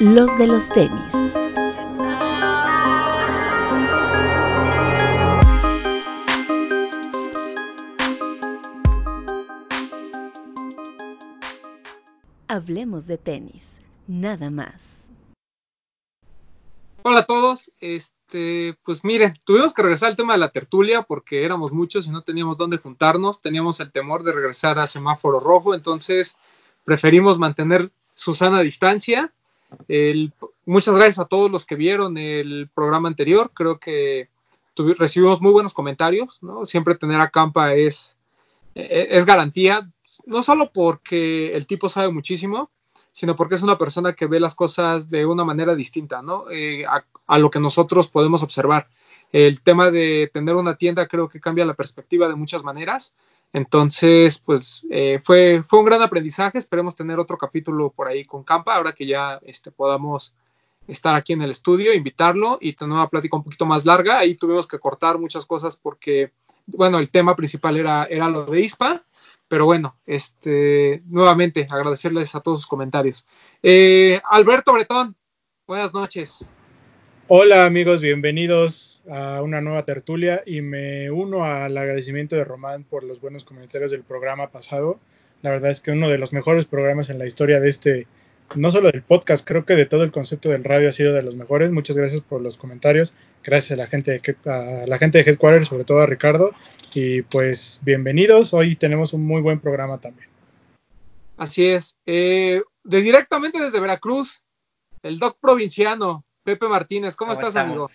los de los tenis. Hablemos de tenis, nada más. Hola a todos, este, pues miren, tuvimos que regresar al tema de la tertulia porque éramos muchos y no teníamos dónde juntarnos, teníamos el temor de regresar a semáforo rojo, entonces preferimos mantener su sana distancia. Muchas gracias a todos los que vieron el programa anterior, creo que recibimos muy buenos comentarios, ¿no? Siempre tener a Campa es, e-, es garantía, no solo porque el tipo sabe muchísimo, sino porque es una persona que ve las cosas de una manera distinta, ¿no? Eh, a, lo que nosotros podemos observar. El tema de tener una tienda creo que cambia la perspectiva de muchas maneras. Entonces, pues eh, fue, fue un gran aprendizaje. Esperemos tener otro capítulo por ahí con Campa, ahora que ya este, podamos estar aquí en el estudio, invitarlo y tener una plática un poquito más larga. Ahí tuvimos que cortar muchas cosas porque, bueno, el tema principal era, era lo de ISPA pero bueno, este, nuevamente agradecerles a todos sus comentarios. Eh, Alberto Bretón, buenas noches. Hola amigos, bienvenidos a una nueva tertulia y me uno al agradecimiento de Román por los buenos comentarios del programa pasado. La verdad es que uno de los mejores programas en la historia de este no solo del podcast, creo que de todo el concepto del radio ha sido de los mejores. Muchas gracias por los comentarios. Gracias a la gente de, la gente de Headquarters, sobre todo a Ricardo. Y pues bienvenidos. Hoy tenemos un muy buen programa también. Así es. Eh, de directamente desde Veracruz, el doc provinciano, Pepe Martínez. ¿Cómo, estás, amigo?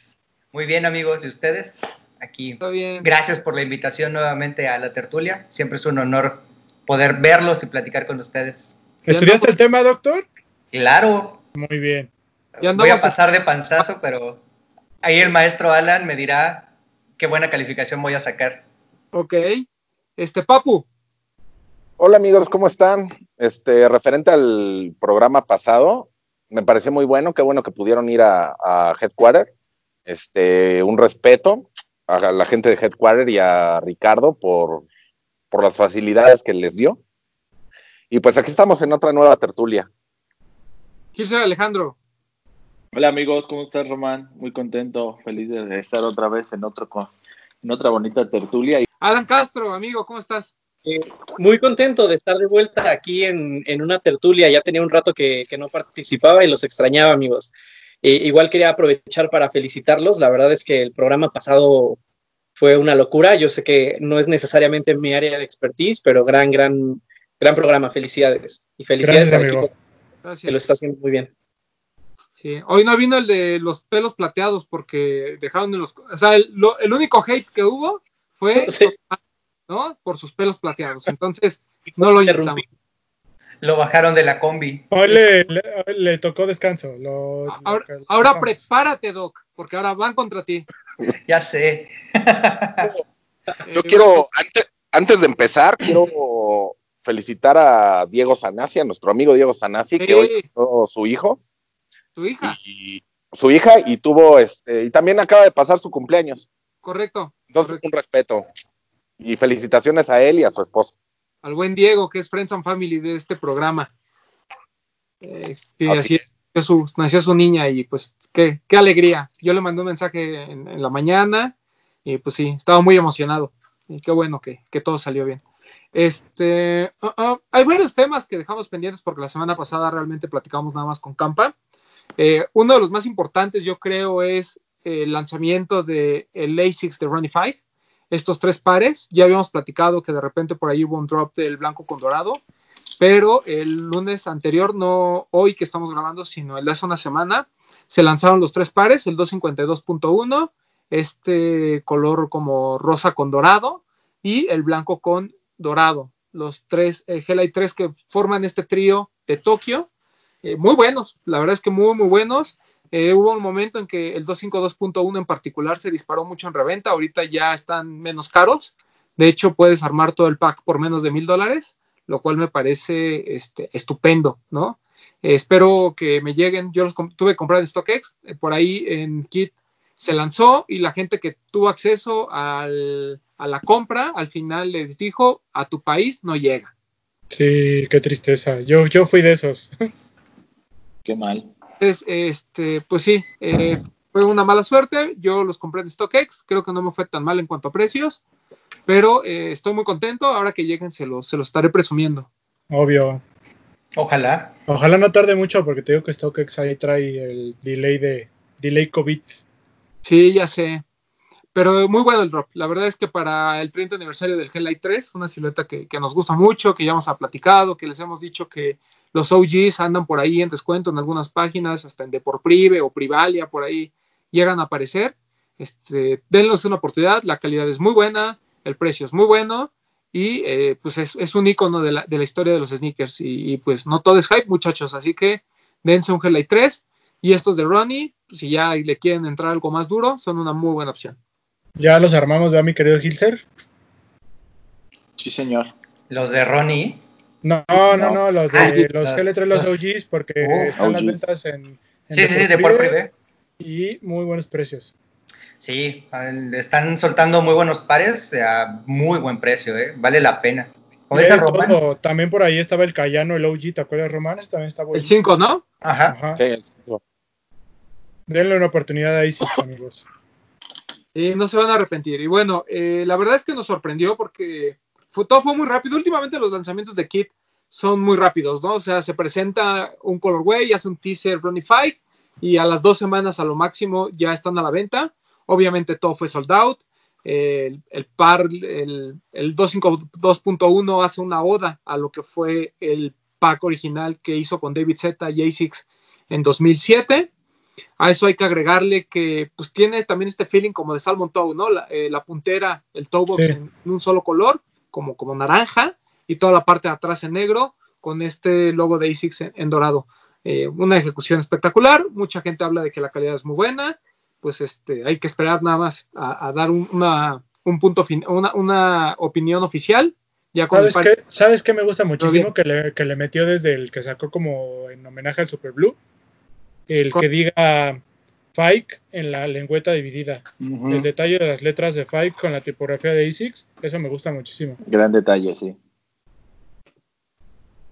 Muy bien, amigos. ¿Y ustedes? Aquí. bien. Gracias por la invitación nuevamente a la tertulia. Siempre es un honor poder verlos y platicar con ustedes. ¿Estudiaste el tema, doctor? Claro. Muy bien. Voy a pasar de panzazo, pero ahí el maestro Alan me dirá qué buena calificación voy a sacar. Ok. Este, Papu. Hola amigos, ¿cómo están? Este, referente al programa pasado, me pareció muy bueno, qué bueno que pudieron ir a, a Headquarter. Este, un respeto a la gente de Headquarter y a Ricardo por, por las facilidades que les dio. Y pues aquí estamos en otra nueva tertulia. Kirchner Alejandro. Hola amigos, ¿cómo estás Román? Muy contento, feliz de estar otra vez en otro en otra bonita tertulia. Alan Castro, amigo, ¿cómo estás? Eh, muy contento de estar de vuelta aquí en, una tertulia. Ya tenía un rato que, no participaba y los extrañaba, amigos. Eh, igual quería aprovechar para felicitarlos. La verdad es que el programa pasado fue una locura. Yo sé que no es necesariamente mi área de expertise, pero gran, gran, gran programa. Felicidades. Y felicidades al equipo que lo está haciendo muy bien. Sí, hoy no vino el de los pelos plateados porque dejaron de los. O sea, el, único hate que hubo fue. ¿No? Por sus pelos plateados. Entonces, no lo interrumpí. Lo bajaron de la combi. Hoy le, tocó descanso. ahora, prepárate, Doc, porque ahora van contra ti. ya sé. Yo quiero, antes, antes de empezar, quiero felicitar a Diego Sanasi, a nuestro amigo Diego Sanasi, que hoy tuvo su hijo. Su hija. Y, su hija y tuvo, este, y también acaba de pasar su cumpleaños. Correcto. Entonces, un respeto. Y felicitaciones a él y a su esposa. Al buen Diego, que es Friends and Family de este programa. Eh, así, es. nació su niña y pues qué, qué alegría. Yo le mandé un mensaje en, la mañana y pues sí, estaba muy emocionado. Y qué bueno que, que todo salió bien. Este, uh, uh, hay varios temas que dejamos pendientes porque la semana pasada realmente platicamos nada más con Campa. Eh, uno de los más importantes, yo creo, es el lanzamiento de el ASICS de Ronnie 5. Estos tres pares, ya habíamos platicado que de repente por ahí hubo un drop del blanco con dorado, pero el lunes anterior, no hoy que estamos grabando, sino el hace una semana, se lanzaron los tres pares, el 252.1, este color como rosa con dorado y el blanco con dorado. Los tres, eh, Hellite 3 que forman este trío de Tokio, eh, muy buenos, la verdad es que muy, muy buenos. Eh, hubo un momento en que el 252.1 en particular se disparó mucho en reventa, ahorita ya están menos caros. De hecho, puedes armar todo el pack por menos de mil dólares, lo cual me parece este, estupendo, ¿no? espero que me lleguen. Yo los tuve que comprar en StockX, por ahí en Kit se lanzó y la gente que tuvo acceso al, a la compra, al final les dijo, a tu país no llega. Sí, qué tristeza. Yo, yo fui de esos. Qué mal. Entonces, este, pues sí, eh, fue una mala suerte. Yo los compré en StockX, creo que no me fue tan mal en cuanto a precios, pero eh, estoy muy contento. Ahora que lleguen, se los, se los estaré presumiendo. Obvio. Ojalá. Ojalá no tarde mucho, porque te digo que StockX ahí trae el delay de delay COVID. Sí, ya sé. Pero muy bueno el drop. La verdad es que para el 30 aniversario del Hellite 3, una silueta que, que, nos gusta mucho, que ya hemos platicado, que les hemos dicho que los OGs andan por ahí en descuento en algunas páginas, hasta en Deporprive o Privalia, por ahí llegan a aparecer. Este, denles una oportunidad, la calidad es muy buena, el precio es muy bueno y eh, pues es, es, un icono de la, de la, historia de los sneakers y, y, pues no todo es hype muchachos, así que dense un Hellite 3 y estos de Ronnie, si ya le quieren entrar algo más duro, son una muy buena opción. Ya los armamos, ¿verdad, mi querido Hilser? Sí, señor. Los de Ronnie. No, no, no, no los de ah, los GL3, los, OGs, porque uh, están OGs. las ventas en, en sí, sí, sí, de por privé. Y muy buenos precios. Sí, están soltando muy buenos pares a muy buen precio, ¿eh? vale la pena. Todo, también por ahí estaba el Cayano, el OG, ¿te acuerdas, Román? También está bueno. El 5, ¿no? Ajá. Ajá. Sí, el 5. Denle una oportunidad ahí, sí, amigos. Sí, no se van a arrepentir. Y bueno, eh, la verdad es que nos sorprendió porque fue, todo fue muy rápido. Últimamente los lanzamientos de Kit son muy rápidos, ¿no? O sea, se presenta un colorway, hace un teaser Runify y a las dos semanas a lo máximo ya están a la venta. Obviamente todo fue sold out. El, el, par, el, el 252.1 hace una oda a lo que fue el pack original que hizo con David Z y ASICS en 2007. A eso hay que agregarle que pues tiene también este feeling como de Salmon Toe, ¿no? La, eh, la puntera, el toe box sí. en, en, un solo color, como, como naranja, y toda la parte de atrás en negro, con este logo de ASICS en, en dorado. Eh, una ejecución espectacular, mucha gente habla de que la calidad es muy buena, pues este, hay que esperar nada más a, a dar un, una, un punto fin, una, una, opinión oficial. Ya ¿Sabes, qué? ¿Sabes qué me gusta muchísimo? Que le, que le metió desde el que sacó como en homenaje al Super Blue el que diga Fike en la lengüeta dividida. Uh -huh. El detalle de las letras de Fike con la tipografía de ASICS, eso me gusta muchísimo. Gran detalle, sí.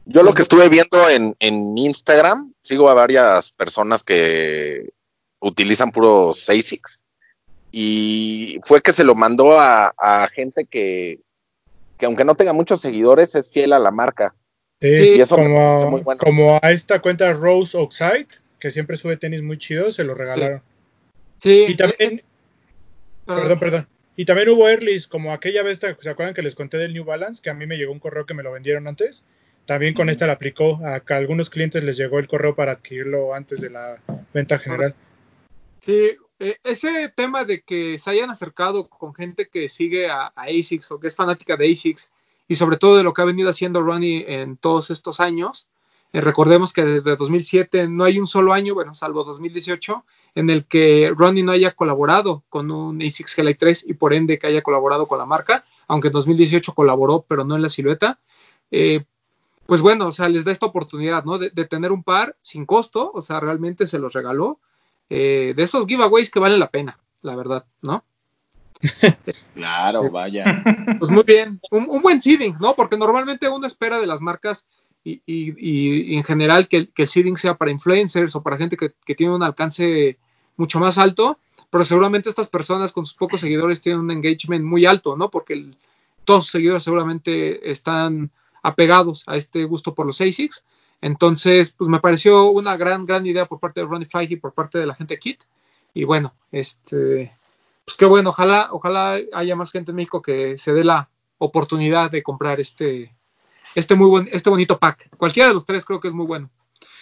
Yo lo que estuve viendo en, en Instagram, sigo a varias personas que utilizan puros ASICS y fue que se lo mandó a, a gente que, que, aunque no tenga muchos seguidores, es fiel a la marca. Sí, y eso como, bueno. como a esta cuenta Rose Oxide, que siempre sube tenis muy chidos, se lo regalaron. Sí. Y también. Perdón, perdón. Y también hubo earlys, como aquella vez, ¿se acuerdan que les conté del New Balance? Que a mí me llegó un correo que me lo vendieron antes. También con esta la aplicó. A, a algunos clientes les llegó el correo para adquirirlo antes de la venta general. Sí, eh, ese tema de que se hayan acercado con gente que sigue a, a, ASICS o que es fanática de ASICS y sobre todo de lo que ha venido haciendo Ronnie en todos estos años, eh, recordemos que desde 2007 no hay un solo año, bueno, salvo 2018, en el que Ronnie no haya colaborado con un ASICS GLI 3 y por ende que haya colaborado con la marca, aunque en 2018 colaboró, pero no en la silueta. Eh, pues bueno, o sea, les da esta oportunidad, ¿no? De, de, tener un par sin costo, o sea, realmente se los regaló. Eh, de esos giveaways que vale la pena, la verdad, ¿no? claro, vaya. Pues muy bien, un, un buen seeding, ¿no? Porque normalmente uno espera de las marcas y, y, y, en general que, que, el seeding sea para influencers o para gente que, que, tiene un alcance mucho más alto, pero seguramente estas personas con sus pocos seguidores tienen un engagement muy alto, ¿no? Porque el, todos sus seguidores seguramente están apegados a este gusto por los ASICs. Entonces, pues me pareció una gran, gran idea por parte de Ronnie Feige y por parte de la gente de Kit. Y bueno, este, pues qué bueno, ojalá, ojalá haya más gente en México que se dé la oportunidad de comprar este, este muy buen, este bonito pack. Cualquiera de los tres creo que es muy bueno.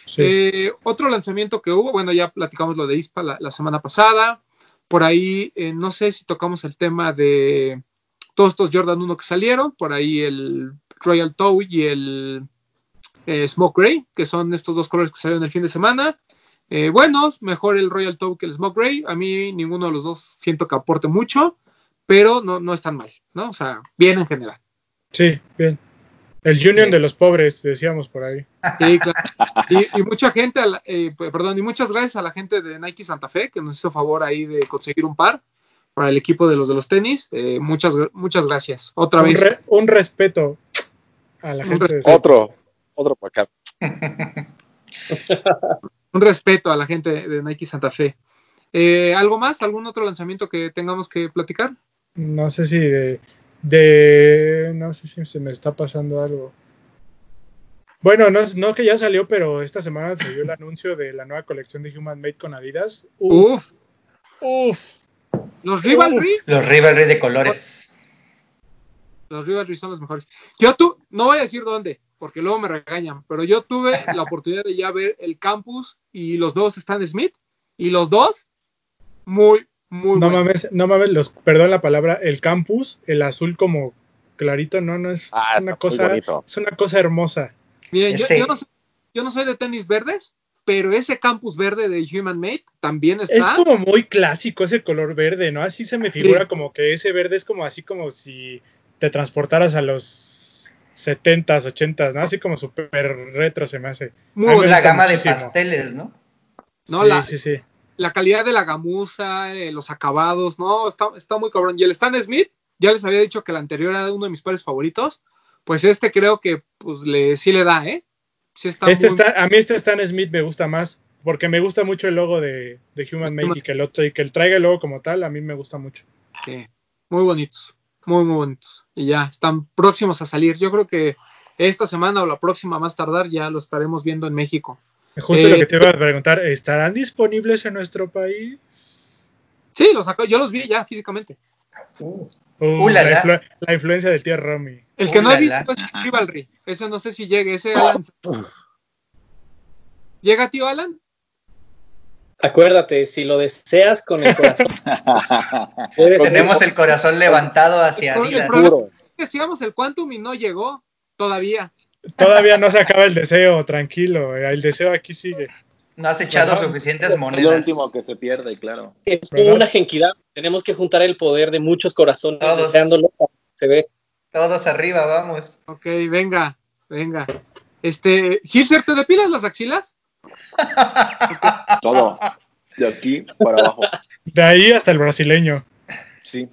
Sí. Eh, otro lanzamiento que hubo, bueno, ya platicamos lo de ISPA la, la semana pasada. Por ahí, eh, no sé si tocamos el tema de todos estos Jordan 1 que salieron. Por ahí el Royal Toe y el eh, Smoke Gray, que son estos dos colores que salieron el fin de semana. Eh, buenos, mejor el Royal Toe que el Smoke Gray. A mí ninguno de los dos siento que aporte mucho, pero no, no están mal, ¿no? O sea, bien en general. Sí, bien. El Union sí. de los pobres, decíamos por ahí. Sí, claro. Y, y mucha gente, eh, perdón, y muchas gracias a la gente de Nike Santa Fe que nos hizo favor ahí de conseguir un par para el equipo de los de los tenis. Eh, muchas, muchas gracias. Otra un vez. Re, un respeto a la gente. De otro, otro para acá. Un respeto a la gente de Nike Santa Fe. Eh, ¿Algo más? ¿Algún otro lanzamiento que tengamos que platicar? No sé si de, de no sé si se me está pasando algo. Bueno, no, no que ya salió, pero esta semana salió el anuncio de la nueva colección de Human Made con Adidas. Uf. Uf. Los Rivalry. Los Rivalry de colores. Los Rivalry son los mejores. Yo tú, no voy a decir dónde, porque luego me regañan, pero yo tuve la oportunidad de ya ver el campus y los nuevos Stan Smith, y los dos, muy, muy No mames, no mames, los, perdón la palabra, el campus, el azul como clarito, no, no es, Ah, es una cosa, bonito. es una cosa hermosa. Miren, yo, no soy, yo no soy de tenis verdes, pero ese campus verde de Human Made también está. Es como muy clásico ese color verde, ¿no? Así se me figura Sí. como que ese verde es como así como si te transportaras a los 70s, 80s, ¿no? Así como súper retro se me hace. muy me la gama muchísimo. de pasteles, ¿no? No, sí, la- sí, sí. La calidad de la gamuza, eh, los acabados, no, está, está muy cabrón. Y el Stan Smith, ya les había dicho que el anterior era uno de mis pares favoritos, pues este creo que pues le sí le da, ¿eh? Sí está Este muy- está, a mí este Stan Smith me gusta más porque me gusta mucho el logo de, de Human Make y que, el otro, y que el traiga el logo como tal, a mí me gusta mucho. sí, muy bonitos, muy muy bonitos. Y ya están próximos a salir. Yo creo que esta semana o la próxima más tardar ya lo estaremos viendo en México. Justo Eh, lo que te iba a preguntar, ¿estarán disponibles en nuestro país? Sí, los sacó, yo los vi ya físicamente. Uh, Uh, la, la, la. influ- la influencia del tío Romy. El que no he Ulala. visto es Rivalry. Ese no sé si llegue, ese Alan. ¿Llega tío Alan? Acuérdate, si lo deseas con el corazón, tenemos el corazón levantado hacia El Adidas. problema Puro. es que decíamos el Quantum y no llegó todavía. Todavía no se acaba el deseo, tranquilo, el deseo aquí sigue. No has echado suficientes Es lo monedas. último que se pierde, claro. Es como ¿Verdad? una genquidad. Tenemos que juntar el poder de muchos corazones Todos. deseándolo. Se ve. Todos arriba, vamos. Ok, venga, venga. Este, Gilser, ¿te depilas las axilas? Todo. De aquí para abajo. De ahí hasta el brasileño. Sí.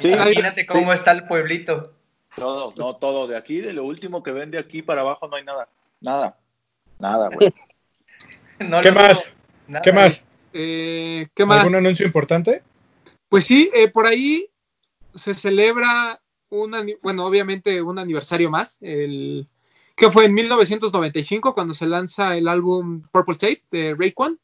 Sí, Imagínate cómo está el pueblito. Todo, no todo. De aquí, de lo último que ven de aquí para abajo no hay nada. Nada. Nada, güey. No ¿Qué más? Nada. ¿Qué más? Eh, ¿Qué más? ¿Algún anuncio importante? Pues sí, eh, por ahí se celebra un, bueno, obviamente un aniversario más, el que fue en 1995 cuando se lanza el álbum Purple Tape de Rayquan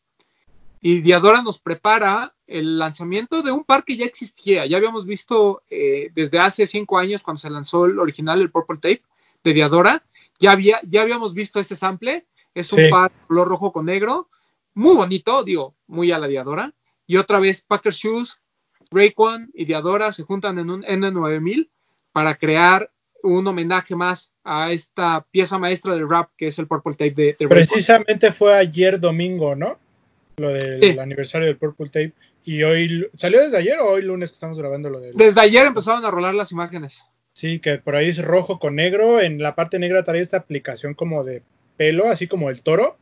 y Diadora nos prepara el lanzamiento de un par que ya existía, ya habíamos visto eh, desde hace cinco años cuando se lanzó el original, el Purple Tape de Diadora, ya, había, ya habíamos visto ese sample, es un Sí. par color rojo con negro, muy bonito, digo, muy a la Diadora, y otra vez Packer Shoes, Rayquan y Diadora se juntan en un N9000 para crear un homenaje más a esta pieza maestra del rap que es el Purple Tape de, de Rayquan. Precisamente fue ayer domingo, ¿no? Lo del Sí. aniversario del Purple Tape. Y hoy, ¿salió desde ayer o hoy lunes que estamos grabando lo del... Desde ayer empezaron a rolar las imágenes. Sí, que por ahí es rojo con negro. En la parte negra trae esta aplicación como de pelo, así como el toro.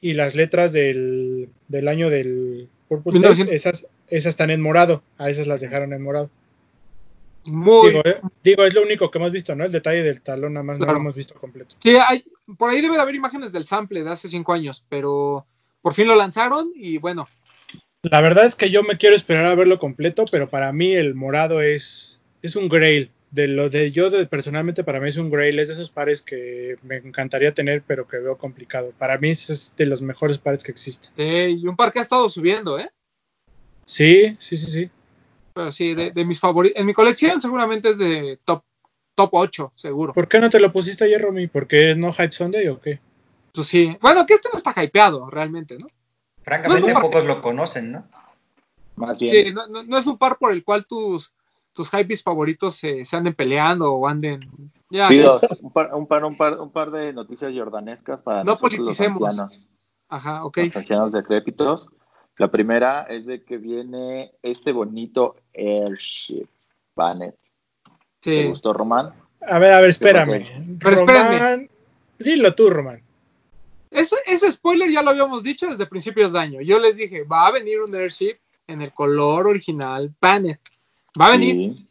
Y las letras del, del año del Purple 1900. Tape, esas, esas están en morado. A esas las dejaron en morado. Muy, Digo, eh, digo, es lo único que hemos visto, ¿no? El detalle del talón, nada más no lo hemos visto completo. Sí, hay, por ahí debe de haber imágenes del sample de hace cinco años, pero por fin lo lanzaron y bueno, La verdad es que yo me quiero esperar a verlo completo, pero para mí el morado es, es un grail. De lo de yo de- personalmente para mí es un grail, es de esos pares que me encantaría tener, pero que veo complicado. Para mí es de los mejores pares que existen. eh, y un par que ha estado subiendo, ¿eh? Sí, sí, sí, sí. Pero sí, de, de mis favoritos. En mi colección seguramente es de top, top 8, seguro. ¿Por qué no te lo pusiste ayer, Romy? ¿Porque es no Hype Sunday o qué? Pues sí. Bueno, que este no está hypeado realmente, ¿no? Francamente, No pocos lo conocen, ¿no? Más bien. Sí, no, no- no es un par por el cual tus, tus hypebeats favoritos se, se anden peleando o anden. Ya, Pido un par, un, par, un, par, un par de noticias jordanescas para No nosotros los politicemos. ancianos, Ajá, ok. los ancianos decrépitos. La primera es de que viene este bonito Airship Banner. ¿Te Sí. gustó, Román? A ver, a ver, espérame. Pero espérame. Dilo tú, Román. Ese, ese spoiler ya lo habíamos dicho desde principios de año. Yo les dije, va a venir un Airship en el color original Banner. Va a venir. Sí.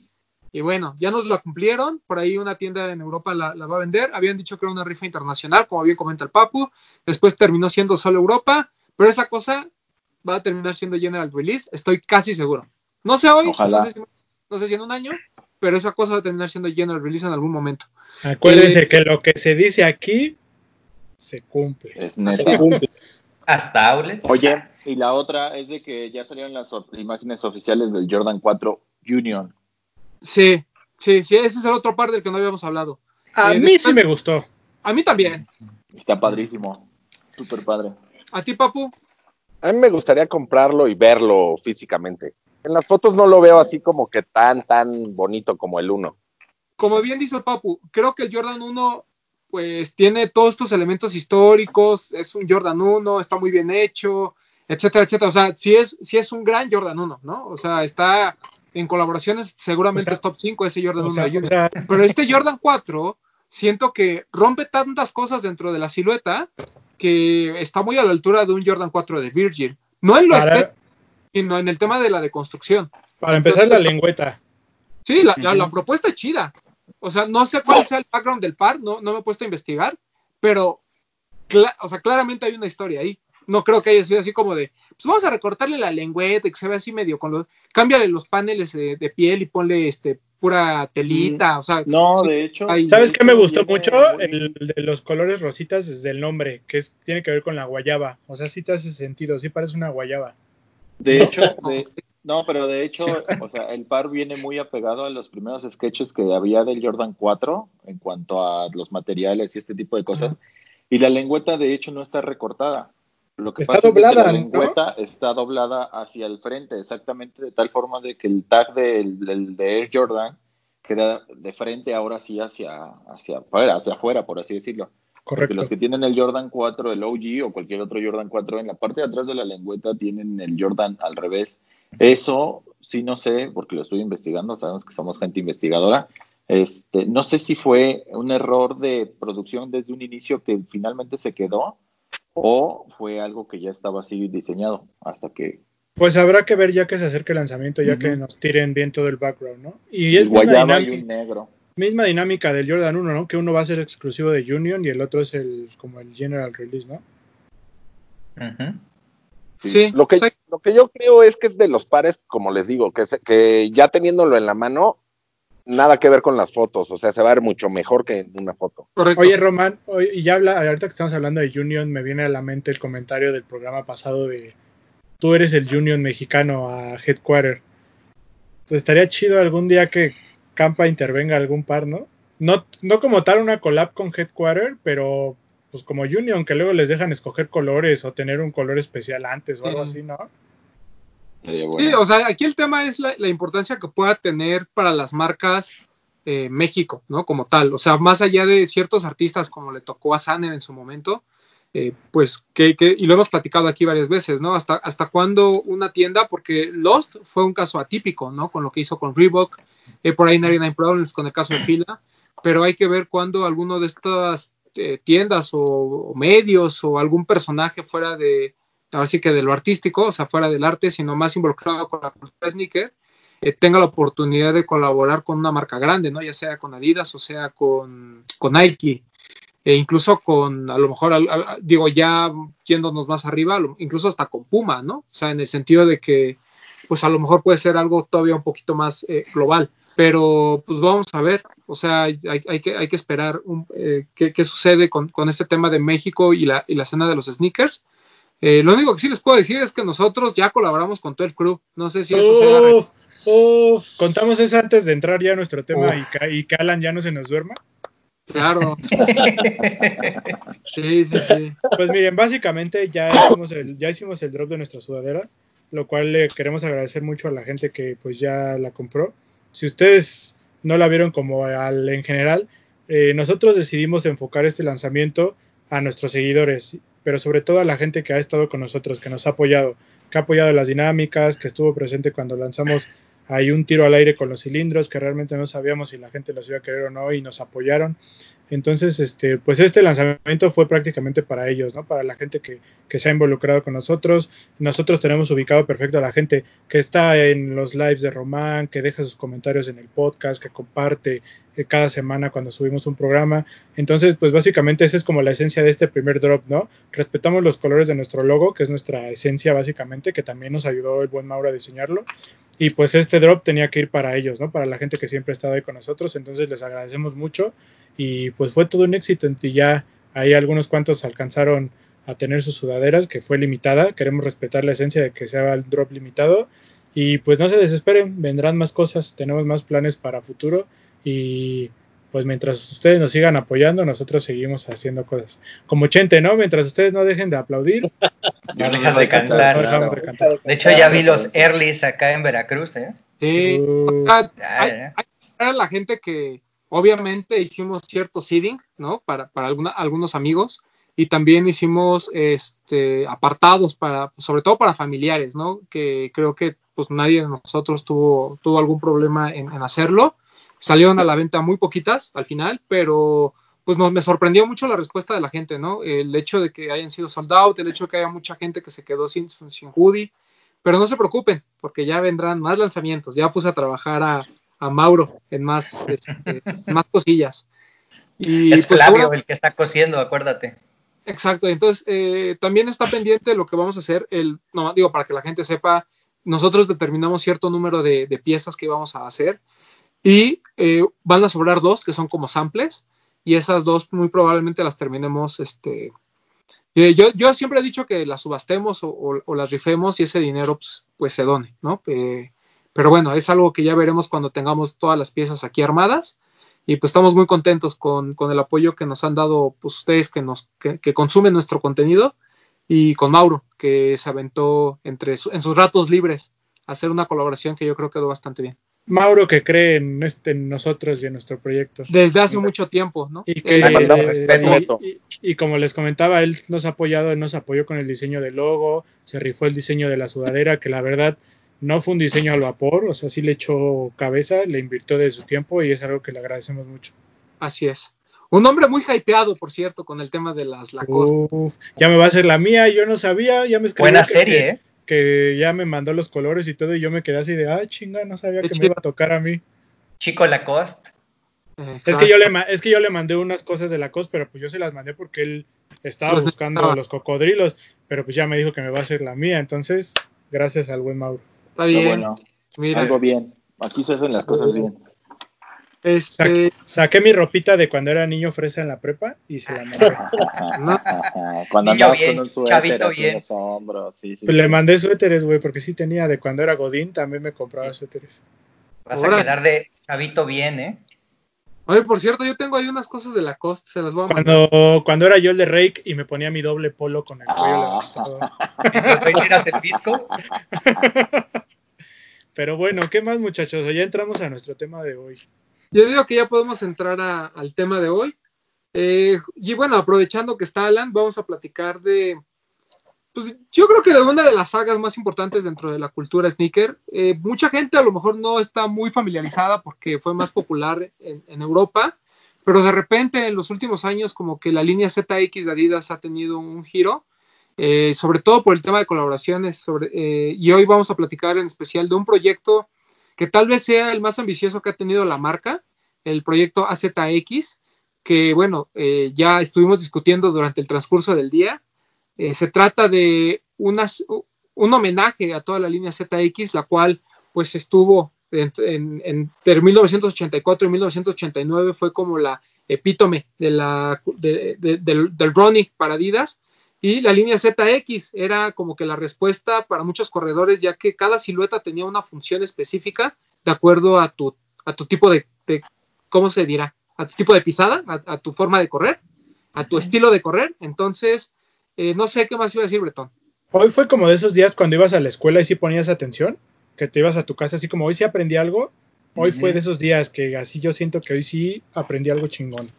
Y bueno, ya nos la cumplieron, por ahí una tienda en Europa la, va a vender, habían dicho que era una rifa internacional, como bien comenta el Papu, después terminó siendo solo Europa, pero esa cosa va a terminar siendo General Release, estoy casi seguro. No sé hoy, No, sé si, en un año, pero esa cosa va a terminar siendo General Release en algún momento. Acuérdense eh, que lo que se dice aquí se cumple. Es Se cumple. Hasta Outlet. Oye, y la otra es de que ya salieron las imágenes oficiales del Jordan 4 Union. Sí, sí, sí, ese es el otro par del que no habíamos hablado. A eh, mí sí me gustó. A mí también. Está padrísimo. Súper padre. ¿A ti, Papu? A mí me gustaría comprarlo y verlo físicamente. En las fotos no lo veo así como que tan, tan bonito como el 1. Como bien dice el Papu, creo que el Jordan 1 pues tiene todos estos elementos históricos, es un Jordan 1, está muy bien hecho, etcétera, etcétera. O sea, sí es, sí es un gran Jordan 1, ¿no? O sea, está en colaboraciones, seguramente es top 5 ese Jordan 1. Pero este Jordan 4, siento que rompe tantas cosas dentro de la silueta que está muy a la altura de un Jordan 4 de Virgil. No en lo estético, sino en el tema de la deconstrucción. Para empezar, la lengüeta. Sí, la, la, propuesta es chida. O sea, no sé cuál sea el background del par, no, no me he puesto a investigar, pero o sea, claramente hay una historia ahí. No creo que haya sido así como de, pues vamos a recortarle la lengüeta y que se vea así medio con los, cámbiale los paneles de, piel y ponle este pura telita, o sea. No, de hecho. ¿Sabes qué me gustó mucho? El, de los colores rositas desde el nombre, que es, tiene que ver con la guayaba. O sea, sí te hace sentido, sí parece una guayaba. De hecho, de, no, pero de hecho, o sea, el par viene muy apegado a los primeros sketches que había del Jordan 4 en cuanto a los materiales y este tipo de cosas. Y la lengüeta, de hecho, no está recortada. Lo que está pasa doblada, es que la lengüeta está doblada hacia el frente, exactamente de tal forma de que el tag del, de Air Jordan queda de frente ahora sí hacia, hacia afuera, hacia afuera, por así decirlo. Correcto. Porque los que tienen el Jordan 4, el OG o cualquier otro Jordan 4, en la parte de atrás de la lengüeta tienen el Jordan al revés eso sí no sé, porque lo estoy investigando, sabemos que somos gente investigadora. Este, no sé si fue un error de producción desde un inicio que finalmente se quedó o fue algo que ya estaba así diseñado hasta que pues habrá que ver ya que se acerque el lanzamiento, ya que nos tiren bien todo el background, ¿no? Y es misma dinámica, negro. misma dinámica del Jordan 1, ¿no? Que uno va a ser exclusivo de Union y el otro es el como el General Release, ¿no? Sí, lo, que, lo que yo creo es que es de los pares, como les digo, que, que ya teniéndolo en la mano, nada que ver con las fotos, o sea, se va a ver mucho mejor que en una foto. Oye, Román, y ya habla, ahorita que estamos hablando de Union, me viene a la mente el comentario del programa pasado de tú eres el Union mexicano a Headquarter. Entonces estaría chido algún día que Campa intervenga algún par, ¿no? No, no como tal una collab con Headquarter, pero pues como Union, que luego les dejan escoger colores o tener un color especial antes o algo así, ¿no? Sí, o sea, aquí el tema es la, importancia que pueda tener para las marcas eh, México, ¿no? Como tal, o sea, más allá de ciertos artistas como le tocó a Sanner en su momento, eh, pues que, que, y lo hemos platicado aquí varias veces, ¿no? Hasta, hasta cuándo una tienda, porque Lost fue un caso atípico, ¿no? Con lo que hizo con Reebok, eh, por ahí 99 Problems con el caso de Fila, pero hay que ver cuándo alguno de estas tiendas o, medios o algún personaje fuera de, así que de lo artístico, o sea, fuera del arte, sino más involucrado con la cultura sneaker, eh, tenga la oportunidad de colaborar con una marca grande, ¿no? Ya sea con Adidas o sea con, con Nike, e incluso con, a lo mejor, digo, ya yéndonos más arriba, incluso hasta con Puma, ¿no? O sea, en el sentido de que, pues a lo mejor puede ser algo todavía un poquito más eh, global pero pues vamos a ver, o sea, hay, que, hay que esperar eh, qué, sucede con, este tema de México y la, y la escena de los sneakers. Eh, lo único que sí les puedo decir es que nosotros ya colaboramos con todo el crew. No sé si eso sea. Contamos eso antes de entrar ya a nuestro tema y, y, que Alan ya no se nos duerma. Claro. sí, sí, sí. Pues miren, básicamente ya hicimos el, ya hicimos el drop de nuestra sudadera, lo cual le queremos agradecer mucho a la gente que pues ya la compró. Si ustedes no la vieron como al, en general, eh, nosotros decidimos enfocar este lanzamiento a nuestros seguidores, pero sobre todo a la gente que ha estado con nosotros, que nos ha apoyado, que ha apoyado las dinámicas, que estuvo presente cuando lanzamos hay un tiro al aire con los cilindros que realmente no sabíamos si la gente los iba a querer o no y nos apoyaron. Entonces, este, pues este lanzamiento fue prácticamente para ellos, ¿no? Para la gente que, que, se ha involucrado con nosotros. Nosotros tenemos ubicado perfecto a la gente que está en los lives de Román, que deja sus comentarios en el podcast, que comparte eh, cada semana cuando subimos un programa. Entonces, pues básicamente esa es como la esencia de este primer drop, ¿no? Respetamos los colores de nuestro logo, que es nuestra esencia básicamente, que también nos ayudó el buen Mauro a diseñarlo. Y pues este drop tenía que ir para ellos, ¿no? Para la gente que siempre ha estado ahí con nosotros. Entonces les agradecemos mucho y pues fue todo un éxito. Y ya ahí algunos cuantos alcanzaron a tener sus sudaderas, que fue limitada. Queremos respetar la esencia de que sea el drop limitado. Y pues no se desesperen, vendrán más cosas, tenemos más planes para futuro y pues mientras ustedes nos sigan apoyando, nosotros seguimos haciendo cosas. Como Chente, ¿no? Mientras ustedes no dejen de aplaudir. no dejas de cantar. de, hecho, ya vi los earlys acá en Veracruz, ¿eh? Sí. Uh. hay, la gente que obviamente hicimos cierto seeding, ¿no? Para, para algunos amigos. Y también hicimos este apartados para, sobre todo para familiares, ¿no? Que creo que pues nadie de nosotros tuvo, tuvo algún problema en hacerlo Salieron a la venta muy poquitas al final, pero pues nos, me sorprendió mucho la respuesta de la gente, ¿no? El hecho de que hayan sido sold out, el hecho de que haya mucha gente que se quedó sin, sin hoodie, pero no se preocupen, porque ya vendrán más lanzamientos. Ya puse a trabajar a, a Mauro en más, este, más cosillas. Y, es pues, Flavio el que está cosiendo, acuérdate. Exacto, entonces eh, también está pendiente lo que vamos a hacer, el, no, digo, para que la gente sepa, nosotros determinamos cierto número de, de piezas que vamos a hacer y eh, van a sobrar dos que son como samples y esas dos muy probablemente las terminemos este yo, yo, siempre he dicho que las subastemos o, las rifemos y ese dinero pues, pues se done, ¿no? Pero bueno, es algo que ya veremos cuando tengamos todas las piezas aquí armadas y pues estamos muy contentos con, con el apoyo que nos han dado pues, ustedes que, nos, que, consumen nuestro contenido y con Mauro que se aventó entre en sus ratos libres a hacer una colaboración que yo creo quedó bastante bien. Mauro que cree en, este, nosotros y en nuestro proyecto. Desde hace mucho tiempo, ¿no? Y, que, y, como les comentaba, él nos ha apoyado, él nos apoyó con el diseño del logo, se rifó el diseño de la sudadera, que la verdad no fue un diseño al vapor, o sea, sí le echó cabeza, le invirtió de su tiempo y es algo que le agradecemos mucho. Así es. Un hombre muy hypeado, por cierto, con el tema de las Lacoste. ya me va a ser la mía, yo no sabía, ya me escribió. Buena serie, ¿eh? Que ya me mandó los colores y todo, y yo me quedé así de, ah, chinga, no sabía que me iba a tocar a mí. Chico Lacoste. Es que, yo le, es que yo le mandé unas cosas de Lacoste, pero pues yo se las mandé porque él estaba buscando los cocodrilos, pero pues ya me dijo que me va a hacer la mía, entonces, gracias al buen Mauro. Está bien. bueno, algo bien. Aquí se hacen las cosas bien. Este... saqué mi ropita de cuando era niño fresa en la prepa y se la mandé. cuando niño bien, con un suéter bien. pues le mandé suéteres, güey, porque sí tenía de cuando era Godín, también me compraba suéteres. Vas a quedar de chavito bien, ¿eh? Oye, por cierto, yo tengo ahí unas cosas de la costa, se las voy a mandar. Cuando, cuando era yo el de Rake y me ponía mi doble polo con el cuello levantado. hicieras el disco? Pero bueno, ¿qué más muchachos? Ya entramos a nuestro tema de hoy. Yo digo que ya podemos entrar al tema de hoy. Eh, y bueno, aprovechando que está Alan, vamos a platicar de, pues yo creo que de una de las sagas más importantes dentro de la cultura sneaker. Eh, mucha gente a lo mejor no está muy familiarizada porque fue más popular en, Europa, pero de repente en los últimos años como que la línea ZX de Adidas ha tenido un giro. Eh, sobre todo por el tema de colaboraciones, sobre, y hoy vamos a platicar en especial de un proyecto que tal vez sea el más ambicioso que ha tenido la marca, el proyecto AZX, que bueno, eh, ya estuvimos discutiendo durante el transcurso del día. Eh, se trata de un homenaje a toda la línea ZX, la cual pues estuvo en, entre 1984 y 1989, fue como la epítome de la, del, del running para Adidas y la línea ZX era como que la respuesta para muchos corredores, ya que cada silueta tenía una función específica de acuerdo a tu, a tu tipo de, ¿cómo se dirá? A tu tipo de pisada, a, tu forma de correr, a tu estilo de correr. Entonces, eh, no sé qué más iba a decir, Bretón. Hoy fue como de esos días cuando ibas a la escuela y sí ponías atención, que te ibas a tu casa así como hoy sí aprendí algo. Hoy fue de esos días que así yo siento que hoy sí aprendí algo chingón.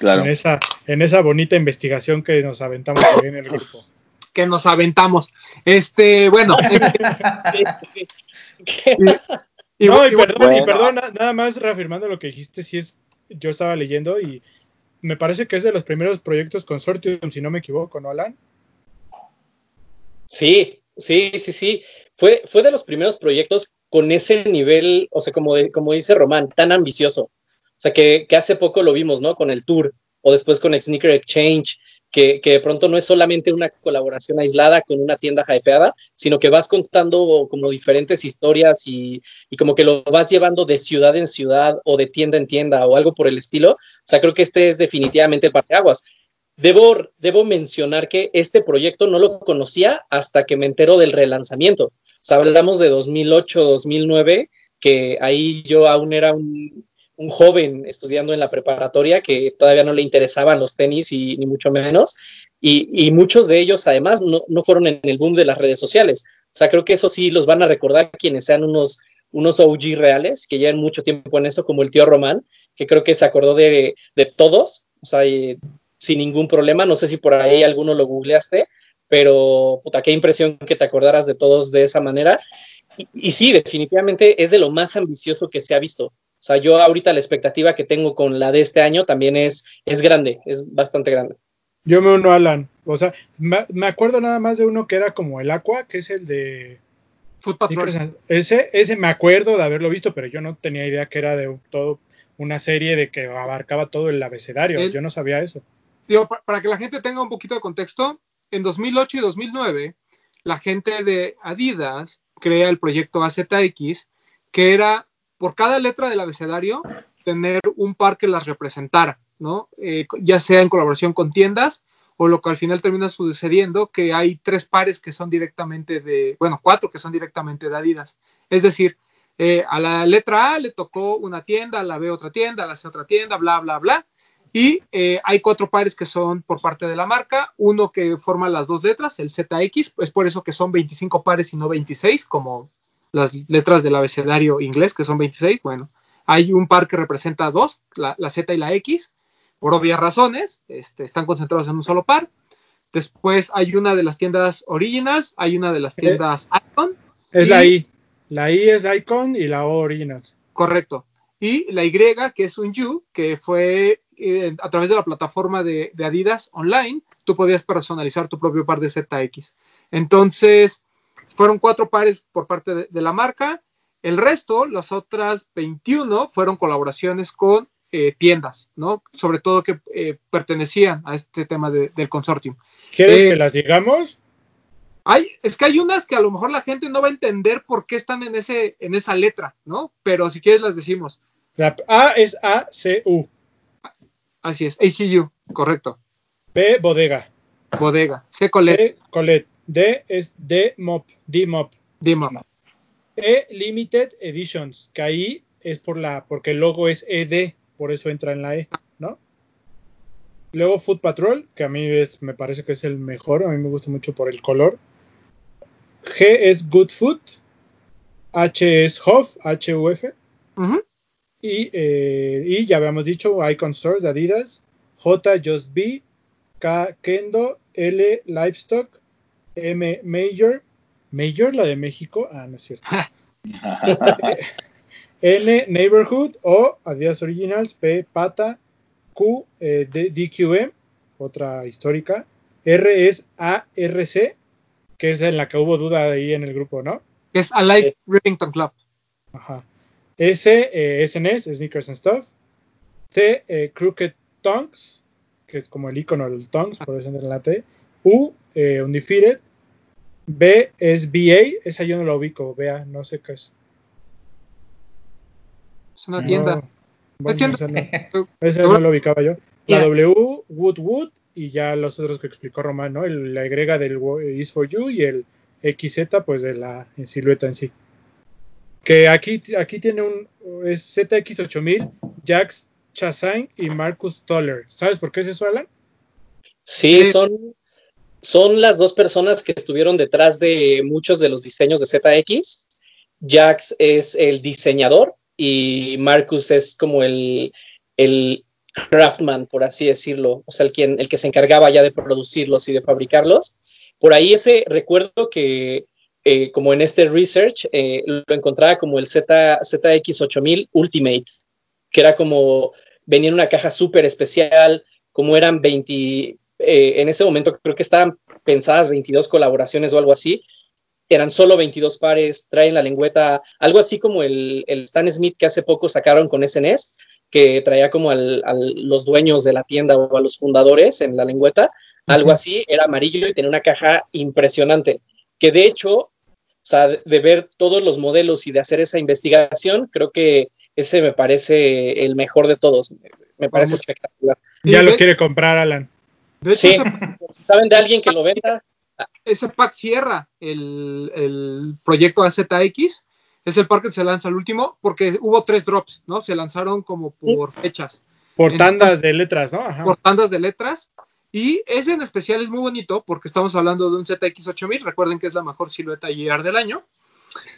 En esa, en esa bonita investigación que nos aventamos en el grupo. Que nos aventamos. Este, bueno. y, no, y perdón, y perdón, nada más reafirmando lo que dijiste, si es, yo estaba leyendo y me parece que es de los primeros proyectos Consortium, si no me equivoco, ¿no, Alan? Sí, sí, sí, sí. Fue, fue de los primeros proyectos con ese nivel, o sea, como, como dice Román, tan ambicioso. Sea, que, hace poco lo vimos, ¿no? Con el Tour, o después con Sneaker Exchange, que, de pronto no es solamente una colaboración aislada con una tienda hypeada, sino que vas contando como diferentes historias y, como que lo vas llevando de ciudad en ciudad o de tienda en tienda o algo por el estilo. O sea, creo que este es definitivamente el parteaguas. Debo, debo mencionar que este proyecto no lo conocía hasta que me entero del relanzamiento. O sea, hablamos de 2008, 2009, que ahí yo aún era un, un joven estudiando en la preparatoria que todavía no le interesaban los tenis y ni mucho menos. Y, muchos de ellos además no, fueron en el boom de las redes sociales. O sea, creo que eso sí los van a recordar quienes sean unos, unos OG reales, que llevan mucho tiempo en eso, como el tío Román, que creo que se acordó de, todos, o sea, sin ningún problema. No sé si por ahí alguno lo googleaste, pero puta, qué impresión que te acordaras de todos de esa manera. Y, y sí, definitivamente es de lo más ambicioso que se ha visto. O sea, yo ahorita la expectativa que tengo con la de este año también es, es grande, es bastante grande. Yo me uno a Alan. O sea, me, acuerdo nada más de uno que era como el Aqua, que es el de Foot Patrol. ese, ese me acuerdo de haberlo visto, pero yo no tenía idea que era de todo una serie de que abarcaba todo el abecedario. yo no sabía eso. Digo, para que la gente tenga un poquito de contexto, en 2008 y 2009, la gente de Adidas crea el proyecto AZX, que era por cada letra del abecedario tener un par que las representara, ¿no? Eh, ya sea en colaboración con tiendas o lo que al final termina sucediendo, que hay tres pares que son directamente de, bueno, cuatro que son directamente de Adidas. Es decir, eh, a la letra A le tocó una tienda, a la B otra tienda, a la C otra tienda, bla, bla, bla. Y eh, hay cuatro pares que son por parte de la marca, uno que forma las dos letras, el ZX, es por eso que son 25 pares y no 26, como las letras del abecedario inglés, que son 26, bueno, hay un par que representa dos, la, Z y la X, por obvias razones, este, están concentrados en un solo par. Después hay una de las tiendas Originals, hay una de las eh, tiendas Icon. Es la I. La I es Icon y la O Originals. Correcto. Y la Y, que es un U, que fue eh, a través de la plataforma de, de, Adidas online, tú podías personalizar tu propio par de ZX. Entonces, fueron cuatro pares por parte de, la marca. El resto, las otras 21, fueron colaboraciones con eh, tiendas, ¿no? Sobre todo que eh, pertenecían a este tema del consortium. ¿Quieres eh, que las digamos? Hay, es que hay unas que a lo mejor la gente no va a entender por qué están en, ese, en esa letra, ¿no? Pero si quieres las decimos. La A es A-C-U. Así es, ACU, correcto. B, bodega. Bodega. C, Colette. Colette. D es D-Mop, D-Mop. D-Mop. E Limited Editions, que ahí es por la, porque el logo es ED, por eso entra en la E, ¿no? Luego Food Patrol, que a mí es, me parece que es el mejor, a mí me gusta mucho por el color. G es Good Food, H es Hof, H-U-F. y, eh, y ya habíamos dicho Icon Stores de Adidas, J Just Be, K Kendo, L Livestock, M Major, Major, la de México, ah, no es cierto. N Neighborhood o Adidas Originals, P Pata, Q eh, DQM, otra histórica, R es ARC, que es en la que hubo duda ahí en el grupo, ¿no? Es Alive Rivington Club. Ajá. S, eh, SNS, Sneakers and Stuff. T, eh, Crooked Tongues, que es como el icono del Tongues, por eso en la T. U, eh, Undefeated. B es BA, esa yo no la ubico, vea, no sé qué es. Es una tienda. Esa no, la ubicaba yo. La W, Wood Wood, y ya los otros que explicó Román, ¿no? El, la Y del Is for You y el XZ, pues de la silueta en sí. Que aquí, aquí tiene un es ZX8000, Jax Chassain y Marcus Toller. ¿Sabes por qué es eso, Alan? Sí, son son las dos personas que estuvieron detrás de muchos de los diseños de ZX. Jax es el diseñador y Marcus es como el, el craftman, por así decirlo, o sea, el, quien, el que se encargaba ya de producirlos y de fabricarlos. Por ahí ese recuerdo que, eh, como en este research, eh, lo encontraba como el Z, ZX8000 Ultimate, que era como, venía en una caja súper especial, como eran 20, en ese momento creo que estaban pensadas 22 colaboraciones o algo así, eran solo 22 pares, traen la lengüeta, algo así como el, el Stan Smith que hace poco sacaron con SNES, que traía como a los dueños de la tienda o a los fundadores en la lengüeta, algo así, era amarillo y tenía una caja impresionante, que de hecho, o sea, de ver todos los modelos y de hacer esa investigación, creo que ese me parece el mejor de todos, me parece espectacular. Ya lo quiere comprar, Alan. Sí, si saben de alguien que lo venda, ese pack cierra el, proyecto AZX. Es el pack que se lanza el último, porque hubo tres drops, ¿no? Se lanzaron como por fechas. Por tandas de letras, ¿no? Por tandas de letras. Y ese en especial es muy bonito porque estamos hablando de un ZX8000. Recuerden que es la mejor silueta GR del año.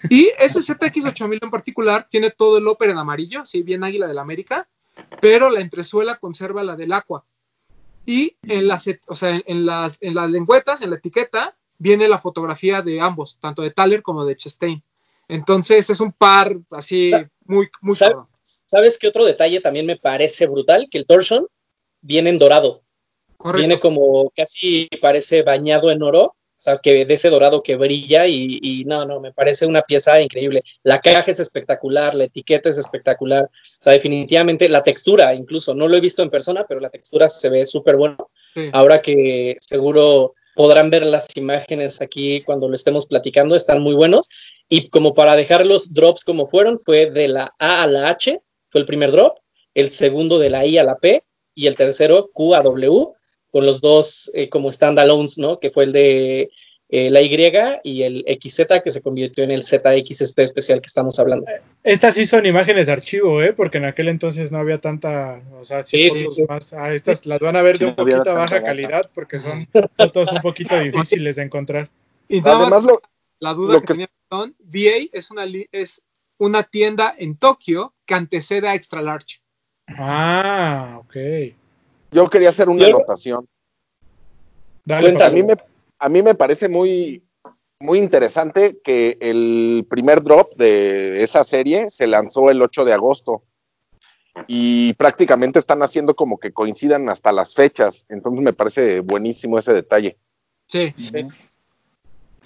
Y ese ZX8000 en particular tiene todo el upper en amarillo, sí, bien águila del América, pero la entresuela conserva la del Aqua. Y en las, o sea, en, las, en las lengüetas, en la etiqueta, viene la fotografía de ambos, tanto de Thaler como de Chastain. Entonces es un par así muy, muy ¿Sabes qué otro detalle también me parece brutal? Que el torsion viene en dorado. Viene como casi parece bañado en oro sea, que de ese dorado que brilla y, no, no, me parece una pieza increíble. La caja es espectacular, la etiqueta es espectacular. O sea, definitivamente la textura, incluso, no lo he visto en persona, pero la textura se ve súper bueno. Ahora que seguro podrán ver las imágenes aquí cuando lo estemos platicando, están muy buenos. Y como para dejar los drops como fueron, fue de la A a la H, fue el primer drop, el segundo de la I a la P y el tercero Q a W con los dos eh, como standalones, ¿no? Que fue el de eh, la Y y el XZ que se convirtió en el ZX este especial que estamos hablando. Estas sí son imágenes de archivo, ¿eh? Porque en aquel entonces no había tanta, o sea, sí, sí, más, ah, estas las van a ver de un poquito baja calidad porque son fotos un poquito difíciles de encontrar. Y además la duda que, tenía son, VA es una es una tienda en Tokio que antecede a Extra Large. Ah, ok. Yo quería hacer una anotación. a, mí me, a mí me parece muy, muy interesante que el primer drop de esa serie se lanzó el 8 de agosto y prácticamente están haciendo como que coincidan hasta las fechas. Entonces me parece buenísimo ese detalle. Sí, sí.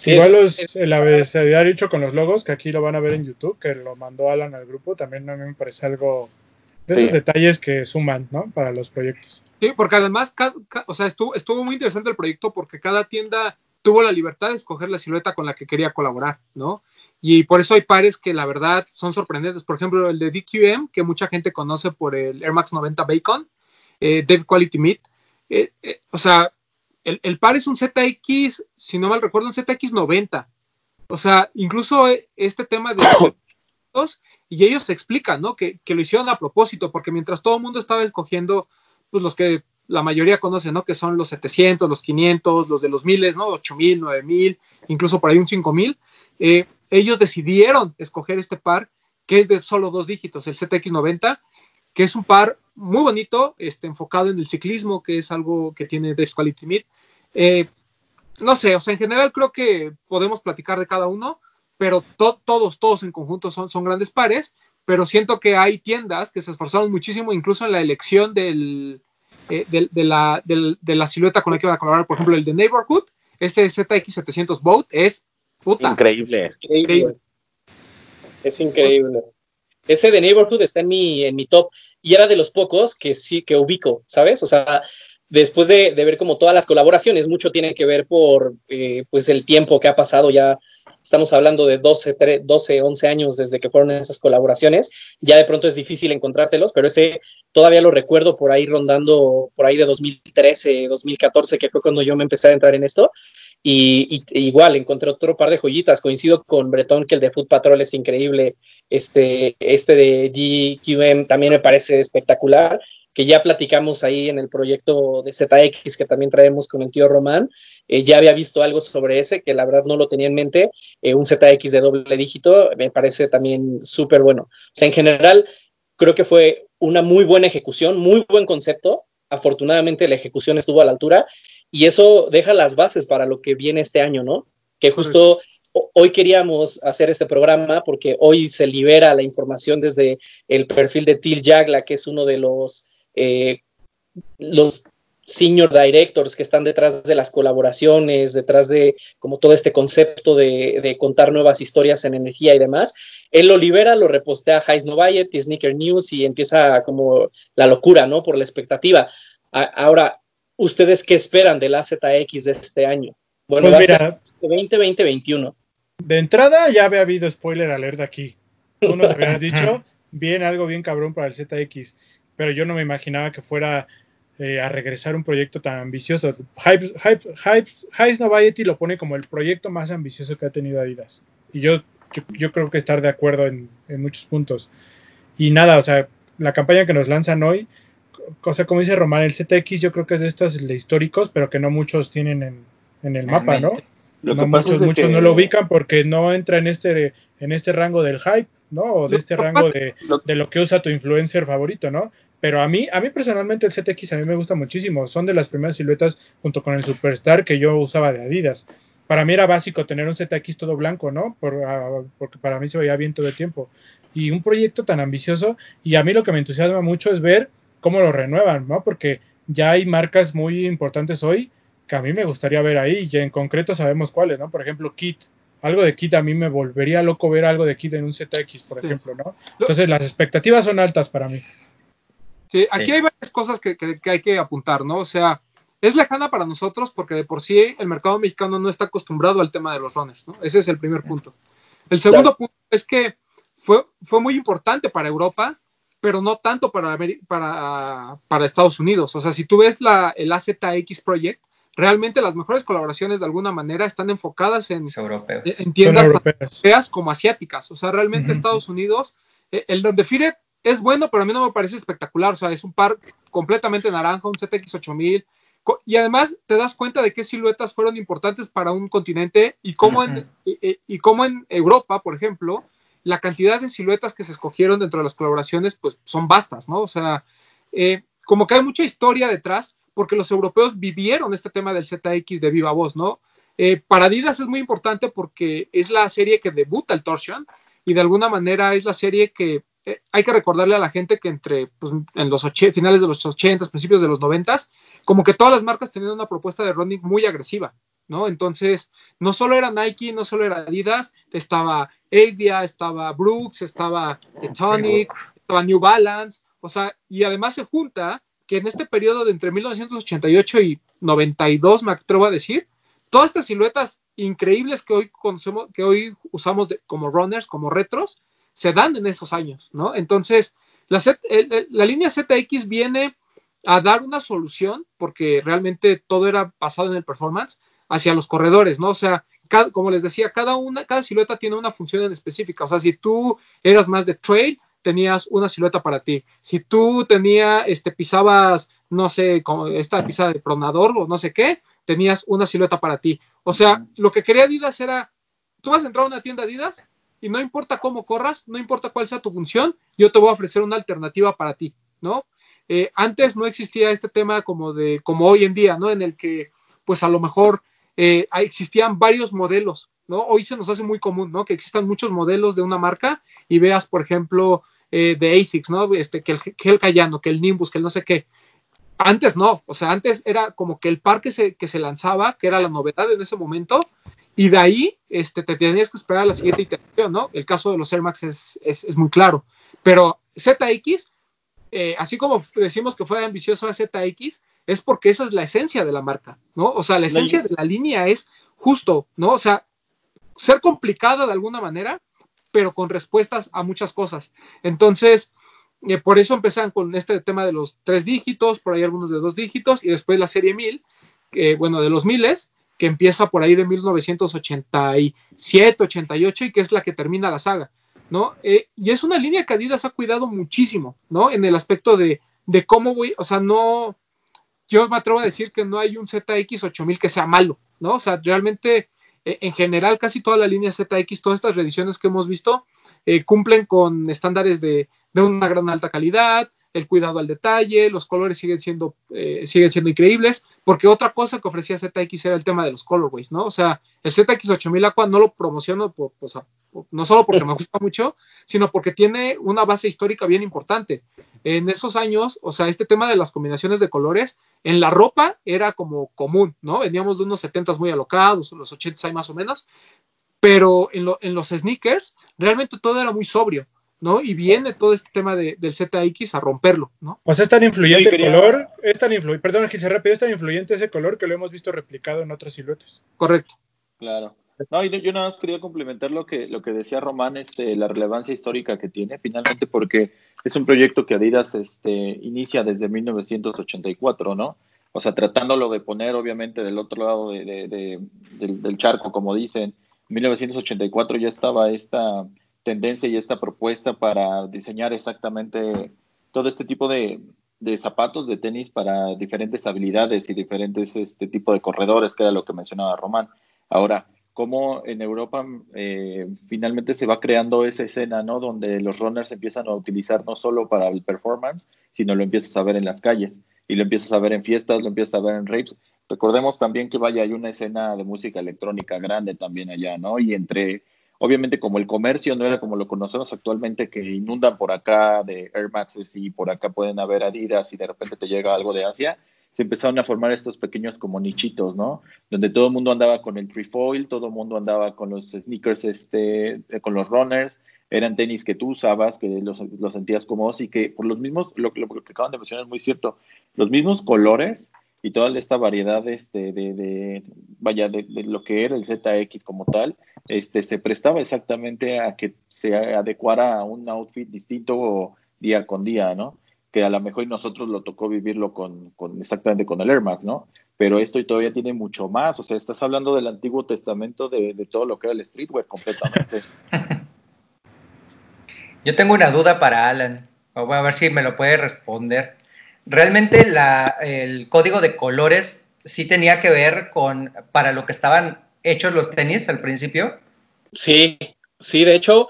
Igual los, el había hecho con los logos, que aquí lo van a ver en YouTube, que lo mandó Alan al grupo, también a mí me parece algo de esos detalles que suman, ¿no? Para los proyectos. Sí, porque además, o sea, estuvo, estuvo muy interesante el proyecto porque cada tienda tuvo la libertad de escoger la silueta con la que quería colaborar, ¿no? Y por eso hay pares que la verdad son sorprendentes. Por ejemplo, el de DQM, que mucha gente conoce por el Air Max 90 Bacon, eh, Dev Quality Meat. Eh, eh, o sea, el, el, par es un ZX, si no mal recuerdo, un ZX 90. O sea, incluso este tema de y ellos explican, ¿no? Que, lo hicieron a propósito, porque mientras todo el mundo estaba escogiendo, pues los que la mayoría conocen, ¿no? Que son los 700, los 500, los de los miles, ¿no? 8000, 9000, incluso por ahí un 5000. Eh, ellos decidieron escoger este par, que es de solo dos dígitos, el ZX90, que es un par muy bonito, este, enfocado en el ciclismo, que es algo que tiene Dev Quality Meet. Eh, no sé, o sea, en general creo que podemos platicar de cada uno, pero todos, todos en conjunto son, son grandes pares, pero siento que hay tiendas que se esforzaron muchísimo, incluso en la elección del, eh, de, la, de, la, silueta con la que van a colaborar, por ejemplo, el de Neighborhood, ese ZX700 Boat es puta. Increíble. Es increíble. Es increíble. Ese de Neighborhood está en mi, en mi top y era de los pocos que sí que ubico, ¿sabes? O sea, después de, ver como todas las colaboraciones, mucho tiene que ver por eh, pues el tiempo que ha pasado ya. Estamos hablando de 12, 12, 11 años desde que fueron esas colaboraciones. Ya de pronto es difícil encontrártelos, pero ese todavía lo recuerdo por ahí rondando, por ahí de 2013, 2014, que fue cuando yo me empecé a entrar en esto. Y, igual encontré otro par de joyitas. Coincido con Bretón que el de Food Patrol es increíble. Este, este de DQM también me parece espectacular que ya platicamos ahí en el proyecto de ZX que también traemos con el tío Román. Eh, ya había visto algo sobre ese, que la verdad no lo tenía en mente. Eh, un ZX de doble dígito me parece también súper bueno. O sea, en general, creo que fue una muy buena ejecución, muy buen concepto. Afortunadamente la ejecución estuvo a la altura y eso deja las bases para lo que viene este año, ¿no? Que justo hoy queríamos hacer este programa porque hoy se libera la información desde el perfil de Til Jagla, que es uno de los, eh, los senior directors que están detrás de las colaboraciones, detrás de como todo este concepto de, contar nuevas historias en energía y demás. Él lo libera, lo repostea a Heis Novayet y Sneaker News y empieza como la locura, ¿no? Por la expectativa. ahora, ¿ustedes qué esperan del AZX de este año? Bueno, pues mira, 2020-2021. De entrada ya había habido spoiler alert aquí. Tú nos habías dicho, bien algo bien cabrón para el ZX, pero yo no me imaginaba que fuera eh, a regresar un proyecto tan ambicioso. Hype, Hype, Hype, Noviety lo pone como el proyecto más ambicioso que ha tenido Adidas. Y yo, yo, creo que estar de acuerdo en, muchos puntos. Y nada, o sea, la campaña que nos lanzan hoy, cosa como dice Román, el ZX yo creo que es de estos de históricos, pero que no muchos tienen en, en el mapa, ¿no? no muchos, muchos no lo ubican porque no entra en este, en este rango del hype, ¿no? O de este rango de, de, lo que usa tu influencer favorito, ¿no? Pero a mí, a mí personalmente el ZX a mí me gusta muchísimo. Son de las primeras siluetas junto con el Superstar que yo usaba de Adidas. Para mí era básico tener un ZX todo blanco, ¿no? Ah, porque para mí se veía bien todo el tiempo. Y un proyecto tan ambicioso. Y a mí lo que me entusiasma mucho es ver cómo lo renuevan, ¿no? Porque ya hay marcas muy importantes hoy que a mí me gustaría ver ahí. Y en concreto sabemos cuáles, ¿no? Por ejemplo, Kit. Algo de Kit a mí me volvería loco ver algo de Kit en un ZX, por ejemplo, ¿no? Entonces las expectativas son altas para mí. Sí, aquí hay varias cosas que, hay que apuntar, ¿no? O sea, es lejana para nosotros porque de por sí el mercado mexicano no está acostumbrado al tema de los runners, ¿no? Ese es el primer punto. El segundo punto es que fue, fue muy importante para Europa, pero no tanto para, para, para Estados Unidos. O sea, si tú ves la, el AZX Project, realmente las mejores colaboraciones de alguna manera están enfocadas en, en tiendas europeas como asiáticas. O sea, realmente Estados Unidos, eh, el donde Fire es bueno, pero a mí no me parece espectacular. O sea, es un par completamente naranja, un ZX8000. Y además te das cuenta de qué siluetas fueron importantes para un continente y cómo, en, y, cómo en Europa, por ejemplo, la cantidad de siluetas que se escogieron dentro de las colaboraciones, pues son vastas, ¿no? O sea, eh, como que hay mucha historia detrás, porque los europeos vivieron este tema del ZX de viva voz, ¿no? Eh, para Adidas es muy importante porque es la serie que debuta el Torsion y de alguna manera es la serie que eh, hay que recordarle a la gente que entre pues, en los finales de los 80, principios de los 90, como que todas las marcas tenían una propuesta de running muy agresiva, ¿no? Entonces, no solo era Nike, no solo era Adidas, estaba Avia, estaba Brooks, estaba Tonic, estaba New Balance, o sea, y además se junta que en este periodo de entre 1988 y 92, me atrevo a decir, todas estas siluetas increíbles que hoy conocemos, que hoy usamos como runners, como retros, se dan en esos años, ¿no? Entonces, la, la línea ZX viene a dar una solución, porque realmente todo era basado en el performance, hacia los corredores, ¿no? O sea, como les decía, cada una, cada silueta tiene una función en específica. O sea, si tú eras más de trail, tenías una silueta para ti. Si tú tenías, este, pisabas, no sé, como esta pisada de pronador o no sé qué, tenías una silueta para ti. O sea, lo que quería Adidas era, tú vas a entrar a una tienda Adidas y no importa cómo corras, no importa cuál sea tu función, yo te voy a ofrecer una alternativa para ti, ¿no? Eh, antes no existía este tema como de, como hoy en día, ¿no? En el que, pues a lo mejor eh, existían varios modelos, ¿no? Hoy se nos hace muy común, ¿no? Que existan muchos modelos de una marca y veas, por ejemplo, eh, de ASICS, ¿no? Este, que el, que el Cayano, que el Nimbus, que el no sé qué. Antes no, o sea, antes era como que el par que se, que se lanzaba, que era la novedad en ese momento, y de ahí este, te tenías que esperar a la siguiente iteración, ¿no? El caso de los Air Max es, es, muy claro. Pero ZX, eh, así como decimos que fue ambicioso a ZX, es porque esa es la esencia de la marca, ¿no? O sea, la esencia de la línea es justo, ¿no? O sea, ser complicada de alguna manera, pero con respuestas a muchas cosas. Entonces, eh, por eso empezaron con este tema de los tres dígitos, por ahí algunos de dos dígitos, y después la serie 1000, que, bueno, de los miles, que empieza por ahí de 1987, 88 y que es la que termina la saga, ¿no? Eh, y es una línea que Adidas ha cuidado muchísimo, ¿no? En el aspecto de, de cómo voy, o sea, no, yo me atrevo a decir que no hay un ZX 8000 que sea malo, ¿no? O sea, realmente, eh, en general, casi toda la línea ZX, todas estas reediciones que hemos visto, eh, cumplen con estándares de, de, una gran alta calidad, el cuidado al detalle, los colores siguen siendo, eh, siguen siendo increíbles, porque otra cosa que ofrecía ZX era el tema de los colorways, ¿no? O sea, el ZX8000 Aqua no lo promociono por, no solo porque me gusta mucho, sino porque tiene una base histórica bien importante. En esos años, o sea, este tema de las combinaciones de colores, en la ropa era como común, ¿no? Veníamos de unos 70 muy alocados, los 80 hay más o menos, pero en, en los sneakers realmente todo era muy sobrio. ¿No? Y viene todo este tema de, del ZX a romperlo, ¿no? O sea, es tan influyente el color, es tan influyente, perdón, se rápido, es tan influyente ese color que lo hemos visto replicado en otras siluetas. Correcto. Claro. No, y yo nada más quería complementar lo que, lo que decía Román, este, la relevancia histórica que tiene, finalmente, porque es un proyecto que Adidas este, inicia desde 1984, ¿no? O sea, tratándolo de poner, obviamente, del otro lado de, del, del charco, como dicen. En 1984 ya estaba esta tendencia y esta propuesta para diseñar exactamente todo este tipo de, zapatos de tenis para diferentes habilidades y diferentes este tipo de corredores, que era lo que mencionaba Román. Ahora, cómo en Europa eh, finalmente se va creando esa escena, ¿no? Donde los runners empiezan a utilizar no solo para el performance, sino lo empiezas a ver en las calles y lo empiezas a ver en fiestas, lo empiezas a ver en rapes. Recordemos también que vaya, hay una escena de música electrónica grande también allá, ¿no? Y entre Obviamente como el comercio no era como lo conocemos actualmente, que inundan por acá de Air Maxes y por acá pueden haber Adidas y de repente te llega algo de Asia, se empezaron a formar estos pequeños como nichitos, ¿no? Donde todo el mundo andaba con el trefoil, todo el mundo andaba con los sneakers, este, eh, con los runners, eran tenis que tú usabas, que los, los sentías cómodos y que por los mismos, lo, lo, que acaban de mencionar es muy cierto, los mismos colores y toda esta variedad este, de, de vaya, de, lo que era el ZX como tal, este, se prestaba exactamente a que se adecuara a un outfit distinto día con día, ¿no? Que a lo mejor nosotros lo tocó vivirlo con, con exactamente con el Air Max, ¿no? Pero esto todavía tiene mucho más, o sea, estás hablando del Antiguo Testamento de, todo lo que era el streetwear completamente. Yo tengo una duda para Alan, voy a ver si me lo puede responder realmente el código de colores sí tenía que ver con para lo que estaban hechos los tenis al principio. Sí, sí, de hecho,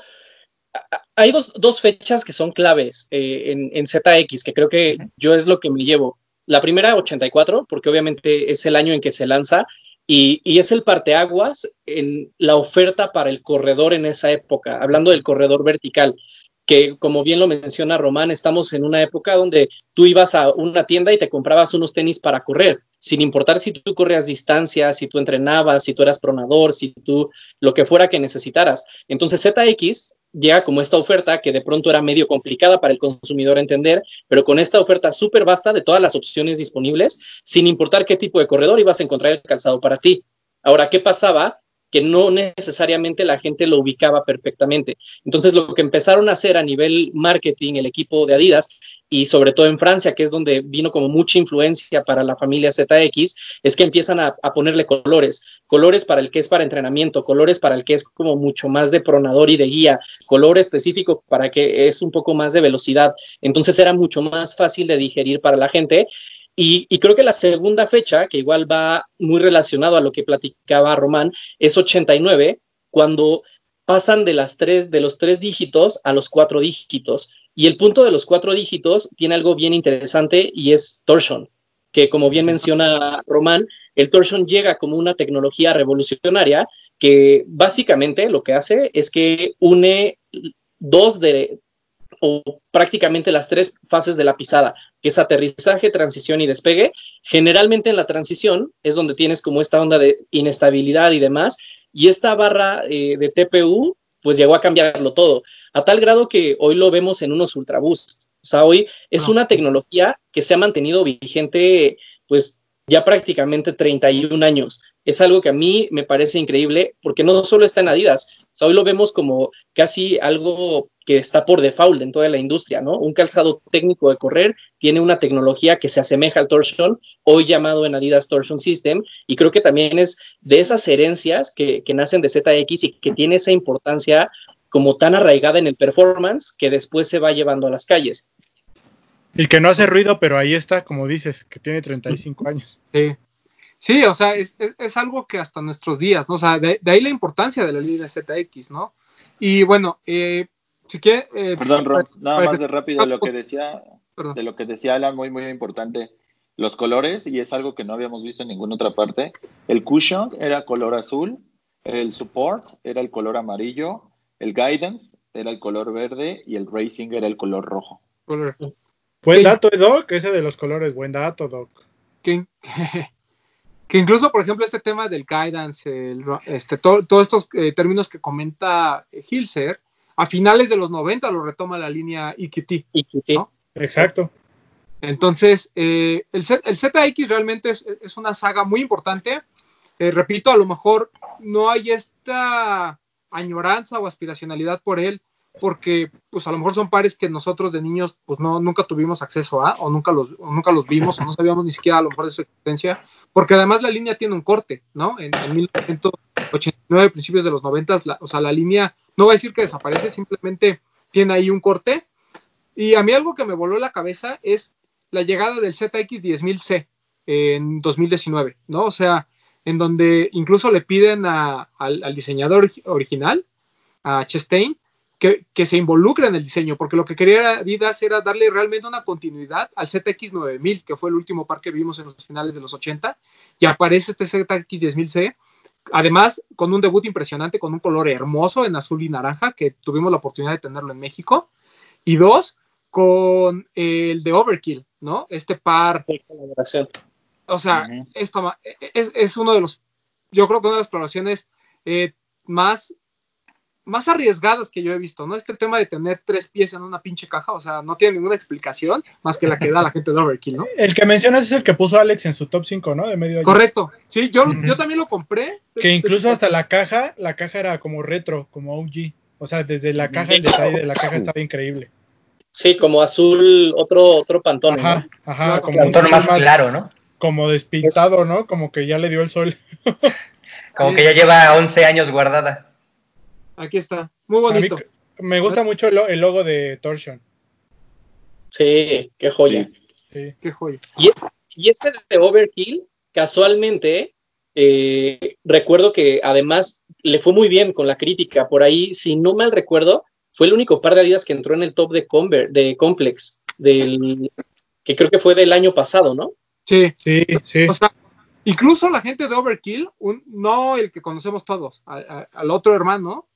hay dos, fechas que son claves eh, en, ZX, que creo que yo es lo que me llevo. La primera, 84, porque obviamente es el año en que se lanza, y, y, es el parteaguas en la oferta para el corredor en esa época, hablando del corredor vertical que como bien lo menciona Román, estamos en una época donde tú ibas a una tienda y te comprabas unos tenis para correr, sin importar si tú corrías distancias, si tú entrenabas, si tú eras pronador, si tú lo que fuera que necesitaras. Entonces ZX llega como esta oferta que de pronto era medio complicada para el consumidor entender, pero con esta oferta súper vasta de todas las opciones disponibles, sin importar qué tipo de corredor ibas a encontrar el calzado para ti. Ahora, ¿qué pasaba? Que no necesariamente la gente lo ubicaba perfectamente. Entonces, lo que empezaron a hacer a nivel marketing el equipo de Adidas y sobre todo en Francia, que es donde vino como mucha influencia para la familia ZX, es que empiezan a, ponerle colores, colores para el que es para entrenamiento, colores para el que es como mucho más de pronador y de guía, color específico para que es un poco más de velocidad. Entonces era mucho más fácil de digerir para la gente y, creo que la segunda fecha, que igual va muy relacionado a lo que platicaba Román, es 89, cuando pasan de, las tres, de los tres dígitos a los cuatro dígitos. Y el punto de los cuatro dígitos tiene algo bien interesante y es torsion, que como bien menciona Román, el torsion llega como una tecnología revolucionaria que básicamente lo que hace es que une dos de, o prácticamente las tres fases de la pisada, que es aterrizaje, transición y despegue. Generalmente en la transición es donde tienes como esta onda de inestabilidad y demás, y esta barra eh, de TPU pues llegó a cambiarlo todo, a tal grado que hoy lo vemos en unos ultraboosts. O sea, hoy es ah. una tecnología que se ha mantenido vigente pues ya prácticamente 31 años. Es algo que a mí me parece increíble porque no solo está en Adidas, hoy lo vemos como casi algo que está por default en toda la industria, ¿no? Un calzado técnico de correr tiene una tecnología que se asemeja al torsion, hoy llamado en Adidas Torsion System, y creo que también es de esas herencias que, que nacen de ZX y que tiene esa importancia como tan arraigada en el performance que después se va llevando a las calles. Y que no hace ruido, pero ahí está, como dices, que tiene 35 años. Sí. Sí, o sea, es, es, algo que hasta nuestros días, ¿no? O sea, de, ahí la importancia de la línea ZX, ¿no? Y bueno, eh, si quiere... Eh, Perdón, Ron, nada más de rápido lo que decía, perdón. de lo que decía Alan, muy, muy importante. Los colores, y es algo que no habíamos visto en ninguna otra parte. El cushion era color azul, el support era el color amarillo, el guidance era el color verde y el racing era el color rojo. Color. Buen dato, Doc, ese de los colores, buen dato, Doc. que, que incluso, por ejemplo, este tema del guidance, el este, to- todos estos eh, términos que comenta eh, Hilser, a finales de los 90 lo retoma la línea EQT. Sí. ¿No? Exacto. Entonces, eh, el, Z- el ZX realmente es, es una saga muy importante. Eh, repito, a lo mejor no hay esta añoranza o aspiracionalidad por él, porque pues a lo mejor son pares que nosotros de niños pues no nunca tuvimos acceso a o nunca los o nunca los vimos o no sabíamos ni siquiera a lo mejor de su existencia, porque además la línea tiene un corte, ¿no? En, en 1989, principios de los 90, la, o sea, la línea no va a decir que desaparece, simplemente tiene ahí un corte. Y a mí algo que me voló la cabeza es la llegada del ZX10000C en 2019, ¿no? O sea, en donde incluso le piden a- al, al diseñador ori- original, a Chastain, que, que se involucre en el diseño, porque lo que quería Adidas era darle realmente una continuidad al ZX9000, que fue el último par que vimos en los finales de los 80, y aparece este ZX10000C, además con un debut impresionante, con un color hermoso en azul y naranja, que tuvimos la oportunidad de tenerlo en México, y dos, con el de Overkill, ¿no? Este par de colaboración. o sea, esto ma- es, es uno de los, yo creo que una de las exploraciones eh, más, más arriesgadas que yo he visto, ¿no? Este tema de tener tres pies en una pinche caja, o sea, no tiene ninguna explicación más que la que da la gente de Overkill, ¿no? El que mencionas es el que puso Alex en su top 5, ¿no? De medio año. Correcto, sí, yo, yo también lo compré. Que incluso hasta la caja, la caja era como retro, como OG. O sea, desde la caja, el detalle de la caja estaba increíble. Sí, como azul, otro, otro pantone, Ajá, ¿no? ajá, como Un tono azul más claro, ¿no? Como despintado, ¿no? Como que ya le dio el sol. Como que ya lleva 11 años guardada. Aquí está, muy A mí bonito. me gusta mucho el, lo- el logo de Torsion. Sí, qué joya. Sí. Qué joya. Y este de Overkill, casualmente, eh, recuerdo que además le fue muy bien con la crítica. Por ahí, si no mal recuerdo, fue el único par de Adidas que entró en el top de, Conver- de Complex, del, que creo que fue del año pasado, ¿no? Sí, Sí, sí. o sea, incluso la gente de Overkill, un- no el que conocemos todos, a- a- al otro hermano,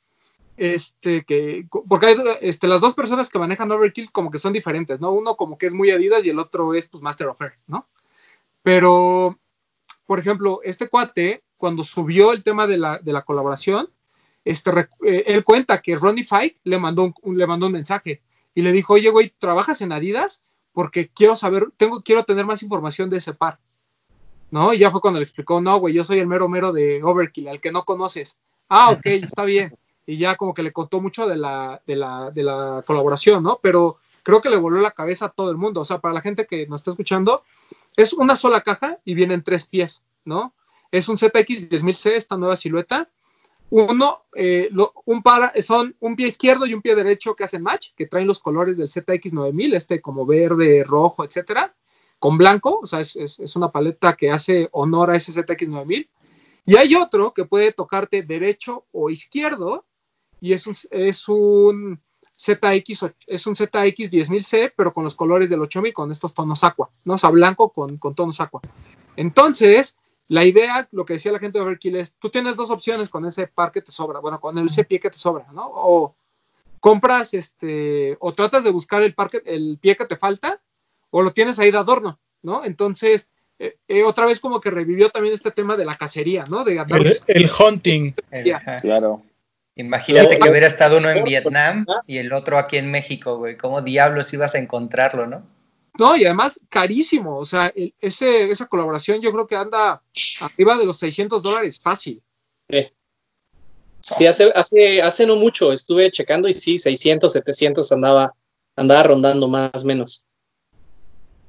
este que porque hay este, las dos personas que manejan Overkill como que son diferentes, ¿no? Uno como que es muy Adidas y el otro es pues Master of Air, ¿no? Pero por ejemplo, este cuate cuando subió el tema de la, de la colaboración, este eh, él cuenta que Ronnie Fike le mandó un, un- le mandó un mensaje y le dijo, "Oye, güey, ¿trabajas en Adidas? Porque quiero saber, tengo quiero tener más información de ese par." ¿No? Y ya fue cuando le explicó, "No, güey, yo soy el mero mero de Overkill, al que no conoces." Ah, ok, está bien y ya como que le contó mucho de la, de la, de la colaboración, ¿no? Pero creo que le voló la cabeza a todo el mundo. O sea, para la gente que nos está escuchando, es una sola caja y vienen tres pies, ¿no? Es un ZX 10000C, esta nueva silueta. Uno, eh, un par, son un pie izquierdo y un pie derecho que hacen match, que traen los colores del ZX 9000, este como verde, rojo, etcétera, con blanco, o sea, es, es- es una paleta que hace honor a ese ZX 9000. Y hay otro que puede tocarte derecho o izquierdo, y es un, es un ZX, es un ZX 10000C, pero con los colores del 8000, con estos tonos aqua, ¿no? O sea, blanco con, con tonos aqua. Entonces, la idea, lo que decía la gente de Overkill es, tú tienes dos opciones con ese par que te sobra, bueno, con ese pie que te sobra, ¿no? O compras, este, o tratas de buscar el, par que- el pie que te falta, o lo tienes ahí de adorno, ¿no? Entonces, eh, eh, otra vez como que revivió también este tema de la cacería, ¿no? De El, el hunting. Claro. Imagínate que hubiera estado uno en Vietnam ah. y el otro aquí en México, güey. ¿Cómo diablos ibas a encontrarlo, no? No, y además carísimo. O sea, el- ese, esa colaboración yo creo que anda arriba de los 600 dólares fácil. Sí, hace, hace, hace no mucho estuve checando y sí, 600, 700 andaba, andaba rondando más o menos.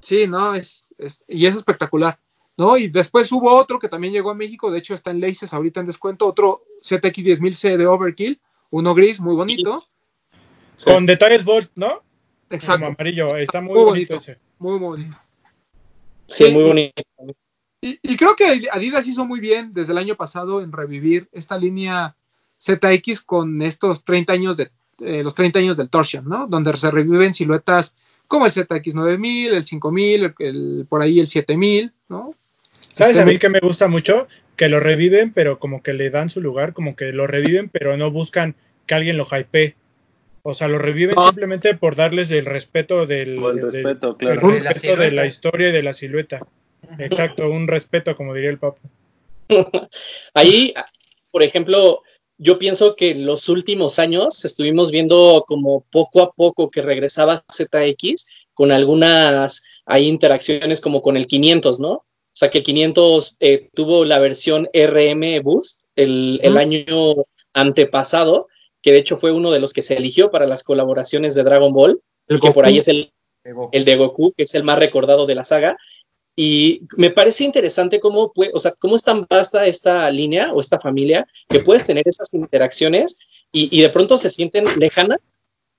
Sí, no, es, es- y es espectacular. ¿No? Y después hubo otro que también llegó a México, de hecho está en Laces ahorita en descuento, otro ZX 10000C de Overkill, uno gris, muy bonito. Sí. Con detalles Bolt, ¿no? Como Exacto, amarillo. Está muy, Muy bonito, bonito. ese. muy bonito. Sí, muy bonito. Y, y creo que Adidas hizo muy bien desde el año pasado en revivir esta línea ZX con estos 30 años de eh, los 30 años del Torsion, ¿no? Donde se reviven siluetas como el ZX9000, el 5000, el, el- por ahí el 7000, ¿no? ¿Sabes Este, a mí que me gusta mucho? Que lo reviven, pero como que le dan su lugar, como que lo reviven, pero no buscan que alguien lo hypee. O sea, lo reviven No. simplemente por darles el respeto del, el del- respeto, el claro. De la respeto de la historia y de la silueta. Exacto, un respeto, como diría el Papu. Ahí, por ejemplo, yo pienso que en los últimos años estuvimos viendo como poco a poco que regresaba ZX con algunas hay interacciones como con el 500, ¿no? Sea, que el 500 eh, tuvo la versión RM Boost el, año antepasado, que de hecho fue uno de los que se eligió para las colaboraciones de Dragon Ball, el que por ahí es el De Goku. el de Goku, que es el más recordado de la saga. Y me parece interesante cómo, puede, o sea, cómo es tan vasta esta línea o esta familia que puedes tener esas interacciones y, y de pronto se sienten lejanas,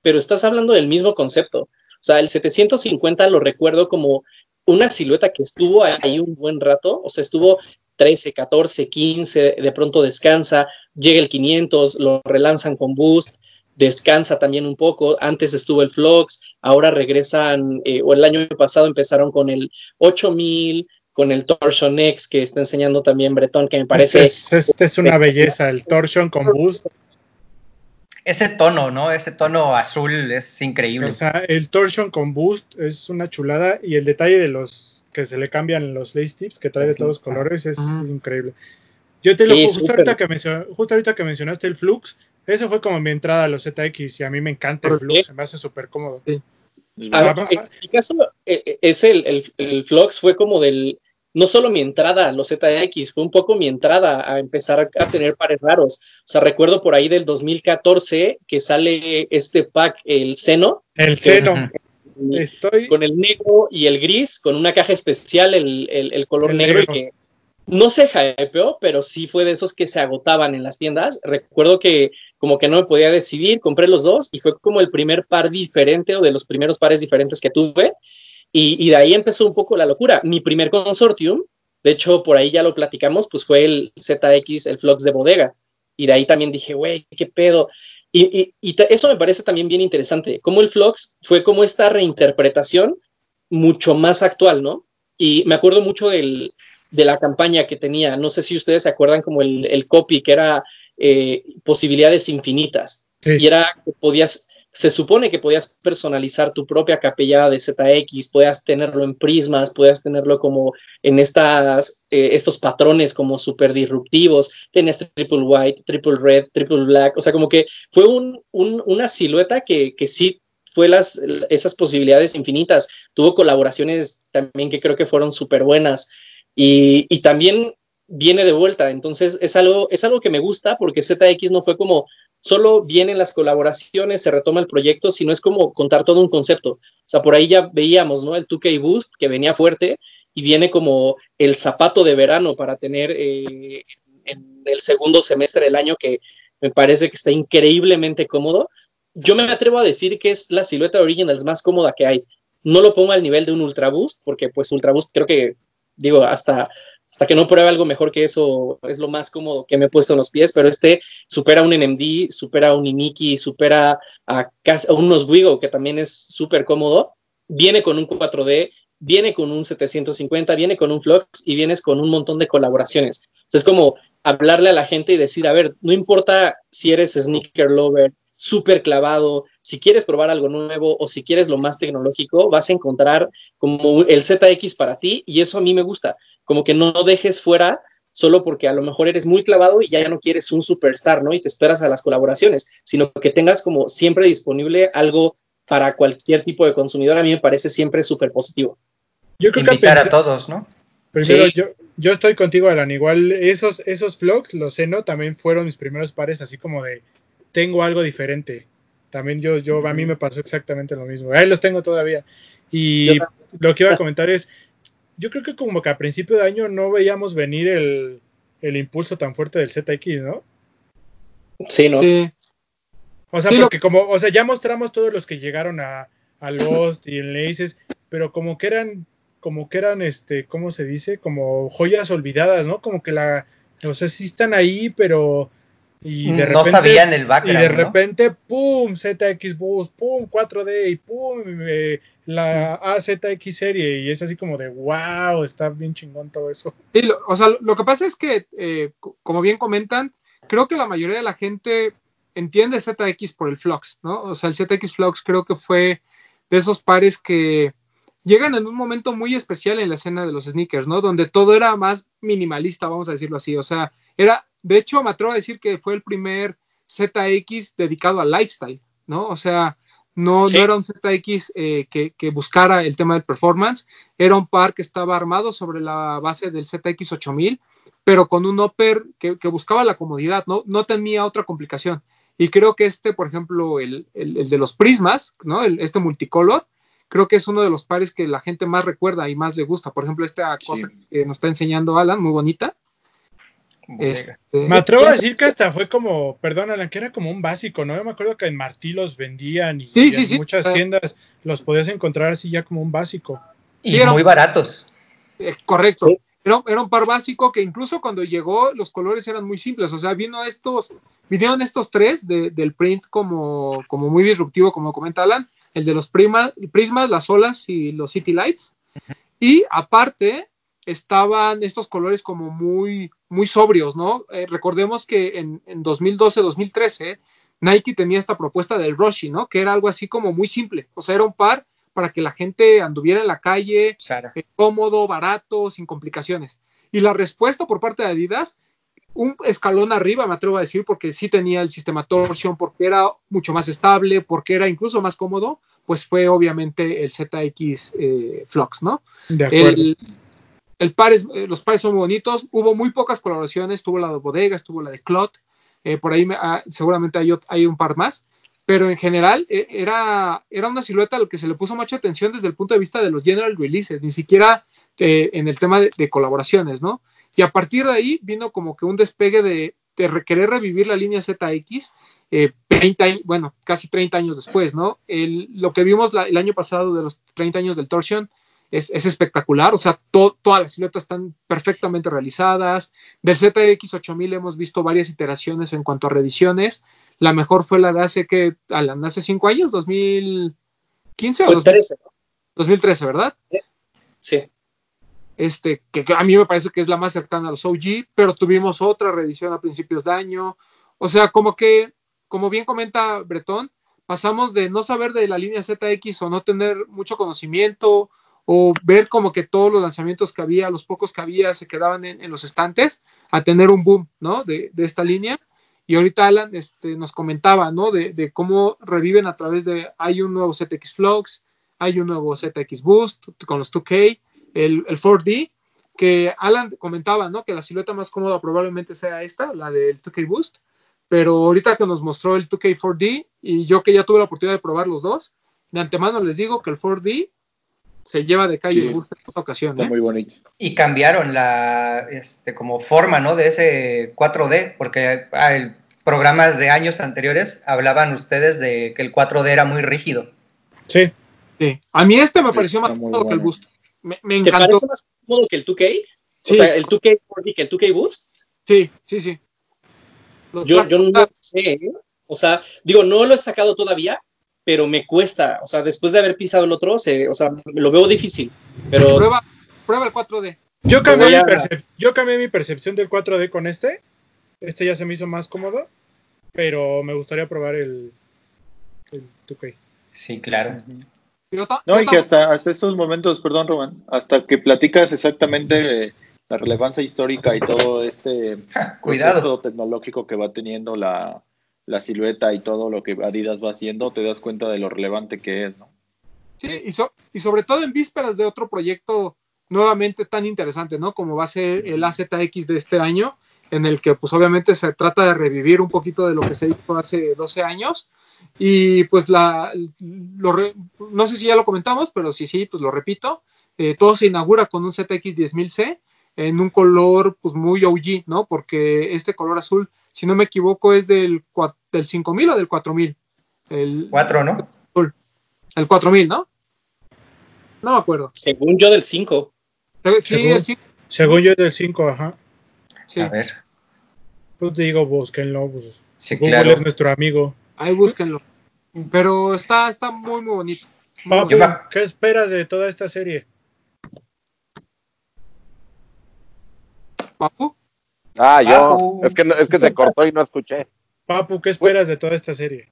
pero estás hablando del mismo concepto. O sea, el 750 lo recuerdo como una silueta que estuvo ahí un buen rato, o sea, estuvo 13, 14, 15, de pronto descansa, llega el 500, lo relanzan con Boost, descansa también un poco. Antes estuvo el Flux, ahora regresan, eh, o el año pasado empezaron con el 8000, con el Torsion X que está enseñando también Bretón, que me parece. Este es, este es una belleza, el Torsion con Boost. Ese tono, ¿no? Ese tono azul es increíble. O sea, el Torsion con Boost es una chulada y el detalle de los que se le cambian los lace tips que trae de todos colores es increíble. Yo te lo Sí, justo ahorita, que justo ahorita que mencionaste el Flux, eso fue como mi entrada a los ZX y a mí me encanta el. Flux, se me hace súper cómodo. A ver, Ah, en mi caso, eh, eh, es el, el, el Flux fue como del, no solo mi entrada a los ZX, fue un poco mi entrada a empezar a, a tener pares raros. O sea, recuerdo por ahí del 2014 que sale este pack, el Seno, El seno, Ujú. estoy con el negro y el gris, con una caja especial, el, el- el color El negro, negro. y que no se hypeó, pero sí fue de esos que se agotaban en las tiendas. Recuerdo que como que no me podía decidir, compré los dos y fue como el primer par diferente o de los primeros pares diferentes que tuve. Y, y de ahí empezó un poco la locura. Mi primer consortium, de hecho por ahí ya lo platicamos, pues fue el ZX, el Flux de bodega. Y de ahí también dije, güey, qué pedo. Y, y- eso me parece también bien interesante, cómo el Flux fue como esta reinterpretación mucho más actual, ¿no? Y me acuerdo mucho del, de la campaña que tenía, no sé si ustedes se acuerdan como el, el copy, que era eh, posibilidades infinitas. Sí. Y era que podías, se supone que podías personalizar tu propia capellada de ZX, podías tenerlo en prismas, podías tenerlo como en estas, eh, estos patrones como súper disruptivos, tenías triple white, triple red, triple black, o sea, como que fue un, un, una silueta que, que sí fue las, esas posibilidades infinitas. Tuvo colaboraciones también que creo que fueron súper buenas. Y, y, también viene de vuelta. Entonces es algo, es algo que me gusta porque ZX no fue como solo vienen las colaboraciones, se retoma el proyecto, sino es como contar todo un concepto. O sea, por ahí ya veíamos, ¿no? El 2K Boost que venía fuerte y viene como el zapato de verano para tener eh, en el segundo semestre del año que me parece que está increíblemente cómodo yo me atrevo a decir que es la silueta Originals más cómoda que hay. No lo pongo al nivel de un Ultra Boost, porque pues Ultra Boost creo que, digo, hasta, hasta que no pruebe algo mejor que eso, es lo más cómodo que me he puesto en los pies, pero este supera un NMD, supera un Iniki, supera a, a unos Wigo, que también es súper cómodo. Viene con un 4D, viene con un 750, viene con un Flux y vienes con un montón de colaboraciones. Entonces es como hablarle a la gente y decir, a ver, no importa si eres sneaker lover, súper clavado, si quieres probar algo nuevo o si quieres lo más tecnológico, vas a encontrar como el ZX para ti y eso a mí me gusta, como que no dejes fuera solo porque a lo mejor eres muy clavado y ya no quieres un superstar, ¿no? Y te esperas a las colaboraciones, sino que tengas como siempre disponible algo para cualquier tipo de consumidor, a mí me parece siempre súper positivo. Yo creo Invitar que a todos, ¿no? Primero, sí. yo, yo estoy contigo, Alan. Igual esos, esos vlogs, los Seno, también fueron mis primeros pares, así como de tengo algo diferente. También yo, yo, a mí me pasó exactamente lo mismo. Ahí los tengo todavía. Y lo que iba a comentar es, yo creo que como que a principio de año no veíamos venir el, el impulso tan fuerte del ZX, ¿no? Sí, ¿no? Sí. O sea, sí, porque lo... como, o sea, ya mostramos todos los que llegaron a, a Lost y en Laces, pero como que eran, como que eran, este, ¿cómo se dice? Como joyas olvidadas, ¿no? Como que la, o sea, sí están ahí, pero Y de no repente, sabían el y background. de ¿no? repente, pum, ZX Boost, pum, 4D y pum, eh, la AZX serie. Y es así como de, wow, está bien chingón todo eso. Sí, lo- o sea, lo que pasa es que, eh, co- como bien comentan, creo que la mayoría de la gente entiende ZX por el Flux, ¿no? O sea, el ZX Flux creo que fue de esos pares que llegan en un momento muy especial en la escena de los sneakers, ¿no? Donde todo era más minimalista, vamos a decirlo así. O sea, era, de hecho, me atrevo a decir que fue el primer ZX dedicado al lifestyle, ¿no? O sea, no, Sí. no era un ZX eh, que, que buscara el tema del performance, era un par que estaba armado sobre la base del ZX 8000, pero con un upper que, que buscaba la comodidad, ¿no? No tenía otra complicación. Y creo que este, por ejemplo, el, el- el de los prismas, ¿no? El- este multicolor, creo que es uno de los pares que la gente más recuerda y más le gusta. Por ejemplo, esta cosa que nos está enseñando Alan, muy bonita. Este, Me atrevo a decir que hasta fue como, perdón, Alan, que era como un básico, ¿no? Yo me acuerdo que en Martí los vendían y, Sí, y sí, en sí. muchas tiendas los podías encontrar así ya como un básico. Y muy baratos. Eh, correcto. Sí. Era, era un par básico que incluso cuando llegó los colores eran muy simples. O sea, vino estos, vinieron estos tres de- del print como, como muy disruptivo, como comenta Alan, el de los prima- prismas, las olas y los city lights. Y aparte estaban estos colores como muy, muy sobrios, ¿no? Eh, recordemos que en, en 2012-2013 Nike tenía esta propuesta del Roshi, ¿no? Que era algo así como muy simple. O sea, era un par para que la gente anduviera en la calle, Sara. eh, cómodo, barato, sin complicaciones. Y la respuesta por parte de Adidas, un escalón arriba, me atrevo a decir, porque sí tenía el sistema torsion, porque era mucho más estable, porque era incluso más cómodo, pues fue obviamente el ZX eh, Flux, ¿no? De acuerdo. El, el par es- eh, los pares son muy bonitos, hubo muy pocas colaboraciones, tuvo la de Bodega, estuvo la de Clot, eh, por ahí me- ah, seguramente hay, hay un par más, pero en general eh, era, era una silueta a la que se le puso mucha atención desde el punto de vista de los general releases, ni siquiera eh, en el tema de, de colaboraciones, ¿no? Y a partir de ahí vino como que un despegue de, de re- querer revivir la línea ZX, eh, 20 años- bueno, casi 30 años después, ¿no? El- lo que vimos la- el año pasado de los 30 años del Torsion es, es espectacular, o sea, to- todas las siluetas están perfectamente realizadas. Del ZX 8000 hemos visto varias iteraciones en cuanto a reediciones. La mejor fue la de hace que, Alan, hace 5 años, 2015 o Fue 2000 13, ¿no? 2013, ¿verdad? Sí. este, que, que a mí me parece que es la más cercana a los OG, pero tuvimos otra reedición a principios de año. O sea, como que, como bien comenta Bretón, pasamos de no saber de la línea ZX o no tener mucho conocimiento o ver como que todos los lanzamientos que había, los pocos que había, se quedaban en, los estantes, a tener un boom, ¿no? De, de esta línea. Y ahorita Alan este, nos comentaba, ¿no? De, de cómo reviven a través de, hay un nuevo ZX Flux, hay un nuevo ZX Boost con los 2K, el, el 4D, que Alan comentaba, ¿no? Que la silueta más cómoda probablemente sea esta, la del 2K Boost, pero ahorita que nos mostró el 2K 4D y yo que ya tuve la oportunidad de probar los dos, de antemano les digo que el 4D se lleva de calle Sí. el Boost en esta ocasión, Está ¿eh? muy bonito. Y cambiaron la, este, como forma, ¿no? De ese 4D, porque ah, el programas de años anteriores hablaban ustedes de que el 4D era muy rígido. Sí, Sí. A mí este me pareció Está más cómodo que el. Boost. Me, me ¿Te parece más cómodo que el 2K? Sí. O sea, el 2K 4D que el 2K Boost. Sí, sí, sí. Los Yo, yo no sé, ¿eh? o sea, digo, no lo he sacado todavía, pero me cuesta, o sea, después de haber pisado el otro, se- o sea, lo veo difícil, pero prueba, prueba el 4D. yo cambié, mi a- percep- yo cambié mi percepción del 4D con este. Este ya se me hizo más cómodo, pero me gustaría probar el, el 2K. Sí, claro. No, y que hasta, hasta estos momentos, perdón, Román, hasta que platicas exactamente la relevancia histórica y todo este Cuidado. proceso tecnológico que va teniendo la, la silueta y todo lo que Adidas va haciendo, te das cuenta de lo relevante que es, ¿no? Sí, y, so- y sobre todo en vísperas de otro proyecto nuevamente tan interesante, ¿no? Como va a ser el AZX de este año, en el que pues obviamente se trata de revivir un poquito de lo que se hizo hace 12 años. Y pues la, lo re- no sé si ya lo comentamos, pero si sí, pues lo repito, eh, todo se inaugura con un ZX 10000C en un color pues muy OG, ¿no? Porque este color azul, si no me equivoco, es del, del 5000 o del 4000. El, 4, ¿no? el 4000, ¿no? No me acuerdo. según yo del 5. Sí, Según- el sí, Según yo es del 5, ajá. sí. A ver. Pues te digo, búsquenlo. Pues, Sí, Google claro. es nuestro amigo. Ahí búsquenlo. Pero está, está muy, muy bonito. Muy Papu, Yo bonito. ¿qué esperas de toda esta serie? Papu, Ah, yo. Papu. Es que, no- es que se cortó y no escuché. Papu, ¿qué esperas de toda esta serie?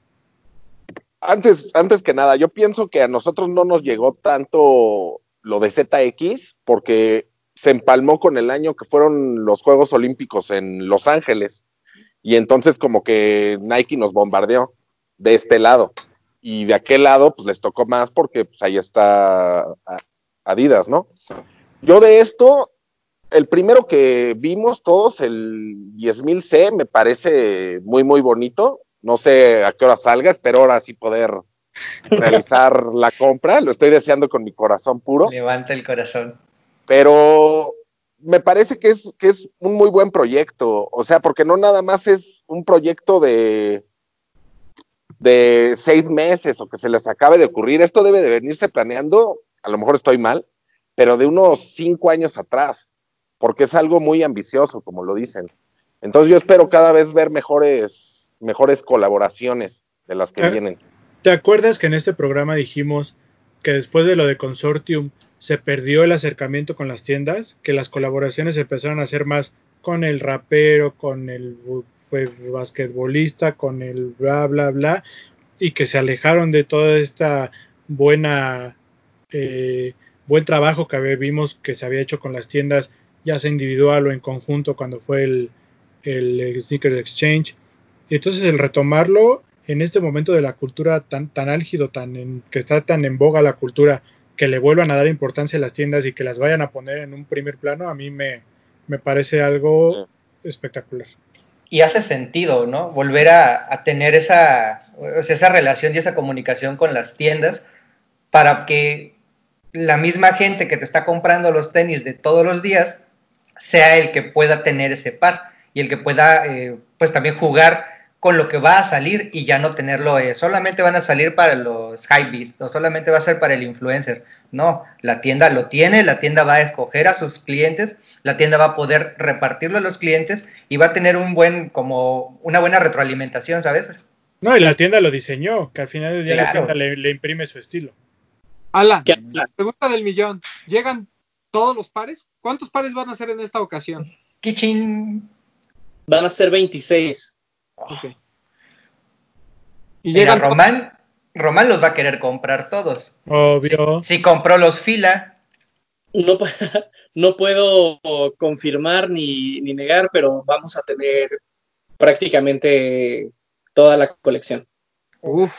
Antes, antes que nada, yo pienso que a nosotros no nos llegó tanto lo de ZX porque se empalmó con el año que fueron los Juegos Olímpicos en Los Ángeles. Y entonces como que Nike nos bombardeó de este lado. Y de aquel lado, pues les tocó más porque pues, ahí está Adidas, ¿no? Yo de esto, el primero que vimos todos, el 10.000C, me parece muy, muy bonito. No sé a qué hora salga, espero ahora sí poder realizar la compra. Lo estoy deseando con mi corazón puro Levanta el corazón. pero me parece que es, que es un muy buen proyecto, o sea, porque no nada más es un proyecto de, de seis meses o que se les acabe de ocurrir, esto debe de venirse planeando, a lo mejor estoy mal, pero de unos cinco años atrás, porque es algo muy ambicioso, como lo dicen. Entonces yo espero cada vez ver mejores, mejores colaboraciones de las que Ah. vienen. ¿Te acuerdas que en este programa dijimos que después de lo de Consortium se perdió el acercamiento con las tiendas, que las colaboraciones empezaron a hacer más con el rapero, con el fue basquetbolista, con el bla bla bla, y que se alejaron de toda esta buena eh, buen trabajo que vimos que se había hecho con las tiendas, ya sea individual o en conjunto cuando fue el, el Sneaker Exchange. Entonces el retomarlo en este momento de la cultura tan, tan álgido, tan en- que está tan en boga la cultura, que le vuelvan a dar importancia a las tiendas y que las vayan a poner en un primer plano, a mí me, me parece algo espectacular. Y hace sentido, ¿no? Volver a, a tener esa, esa relación y esa comunicación con las tiendas para que la misma gente que te está comprando los tenis de todos los días sea el que pueda tener ese par y el que pueda, eh, pues también jugar con lo que va a salir y ya no tenerlo, eh, solamente van a salir para los high beast o solamente va a ser para el influencer. No, la tienda lo tiene, la tienda va a escoger a sus clientes, la tienda va a poder repartirlo a los clientes y va a tener un buen, como una buena retroalimentación, ¿sabes? No, y la tienda lo diseñó, que al final del día la tienda le, le imprime su estilo. Alan, ¿Qué- pregunta del millón. ¿Llegan todos los pares? ¿Cuántos pares van a ser en esta ocasión? Kitchen. Van a ser 26. Ok. Y Mira, llegan Román, Román los va a querer comprar todos. Obvio. Si compró los fila, No, no puedo confirmar ni, ni negar, pero vamos a tener prácticamente toda la colección. Uf,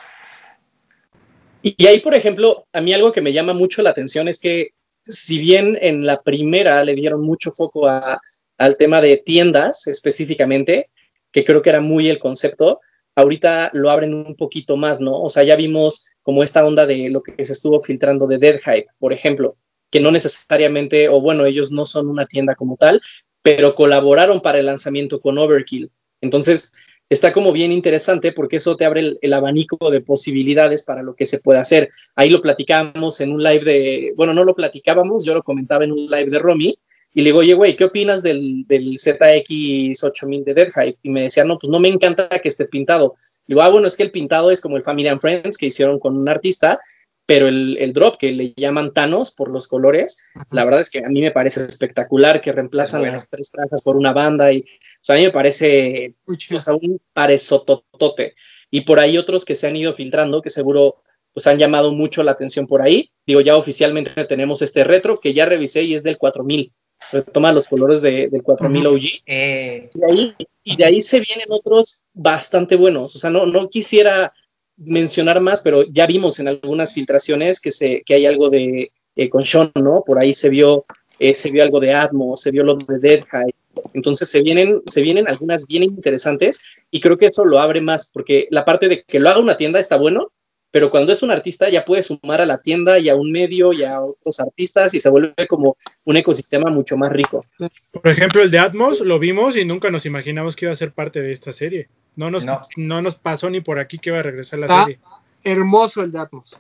Y, y ahí, por ejemplo, a mí algo que me llama mucho la atención es que si bien en la primera le dieron mucho foco al tema de tiendas específicamente, que creo que era muy el concepto, ahorita lo abren un poquito más, ¿no? O sea, ya vimos como esta onda de lo que se estuvo filtrando de Dead Hype, por ejemplo, que no necesariamente, o bueno, ellos no son una tienda como tal, pero colaboraron para el lanzamiento con Overkill. Entonces, está como bien interesante porque eso te abre el, abanico de posibilidades para lo que se puede hacer. Ahí lo platicábamos en un live de, bueno, no lo platicábamos, yo lo comentaba en un live de Romy y le digo, oye, güey, ¿qué opinas del, del ZX8000 de Dead? Y me decía, no, pues no me encanta que esté pintado. Digo, ah, bueno, es que el pintado es como el Family and Friends que hicieron con un artista, pero el, el drop que le llaman Thanos por los colores, la verdad es que a mí me parece espectacular que reemplazan Bueno. las tres franjas por una banda y, o sea, a mí me parece o sea, un parezototote. Y por ahí otros que se han ido filtrando, que seguro pues han llamado mucho la atención por ahí. Digo, ya oficialmente tenemos este retro que ya revisé y es del 4000. Retoma los colores de- del 4000 OG. eh, Y de, ahí, y de ahí se vienen otros bastante buenos. O sea, no, no quisiera mencionar más, pero ya vimos en algunas filtraciones que, se, que hay algo de eh, con Sean, ¿no? Por ahí se vio, eh, se vio algo de Atmos, se vio lo de Dead High. Entonces se vienen, se vienen algunas bien interesantes y creo que eso lo abre más, porque la parte de que lo haga una tienda está bueno, pero cuando es un artista ya puede sumar a la tienda y a un medio y a otros artistas y se vuelve como un ecosistema mucho más rico. Por ejemplo, el de Atmos lo vimos y nunca nos imaginamos que iba a ser parte de esta serie. No nos, No. no. nos pasó ni por aquí que iba a regresar la Está serie. hermoso el de Atmos.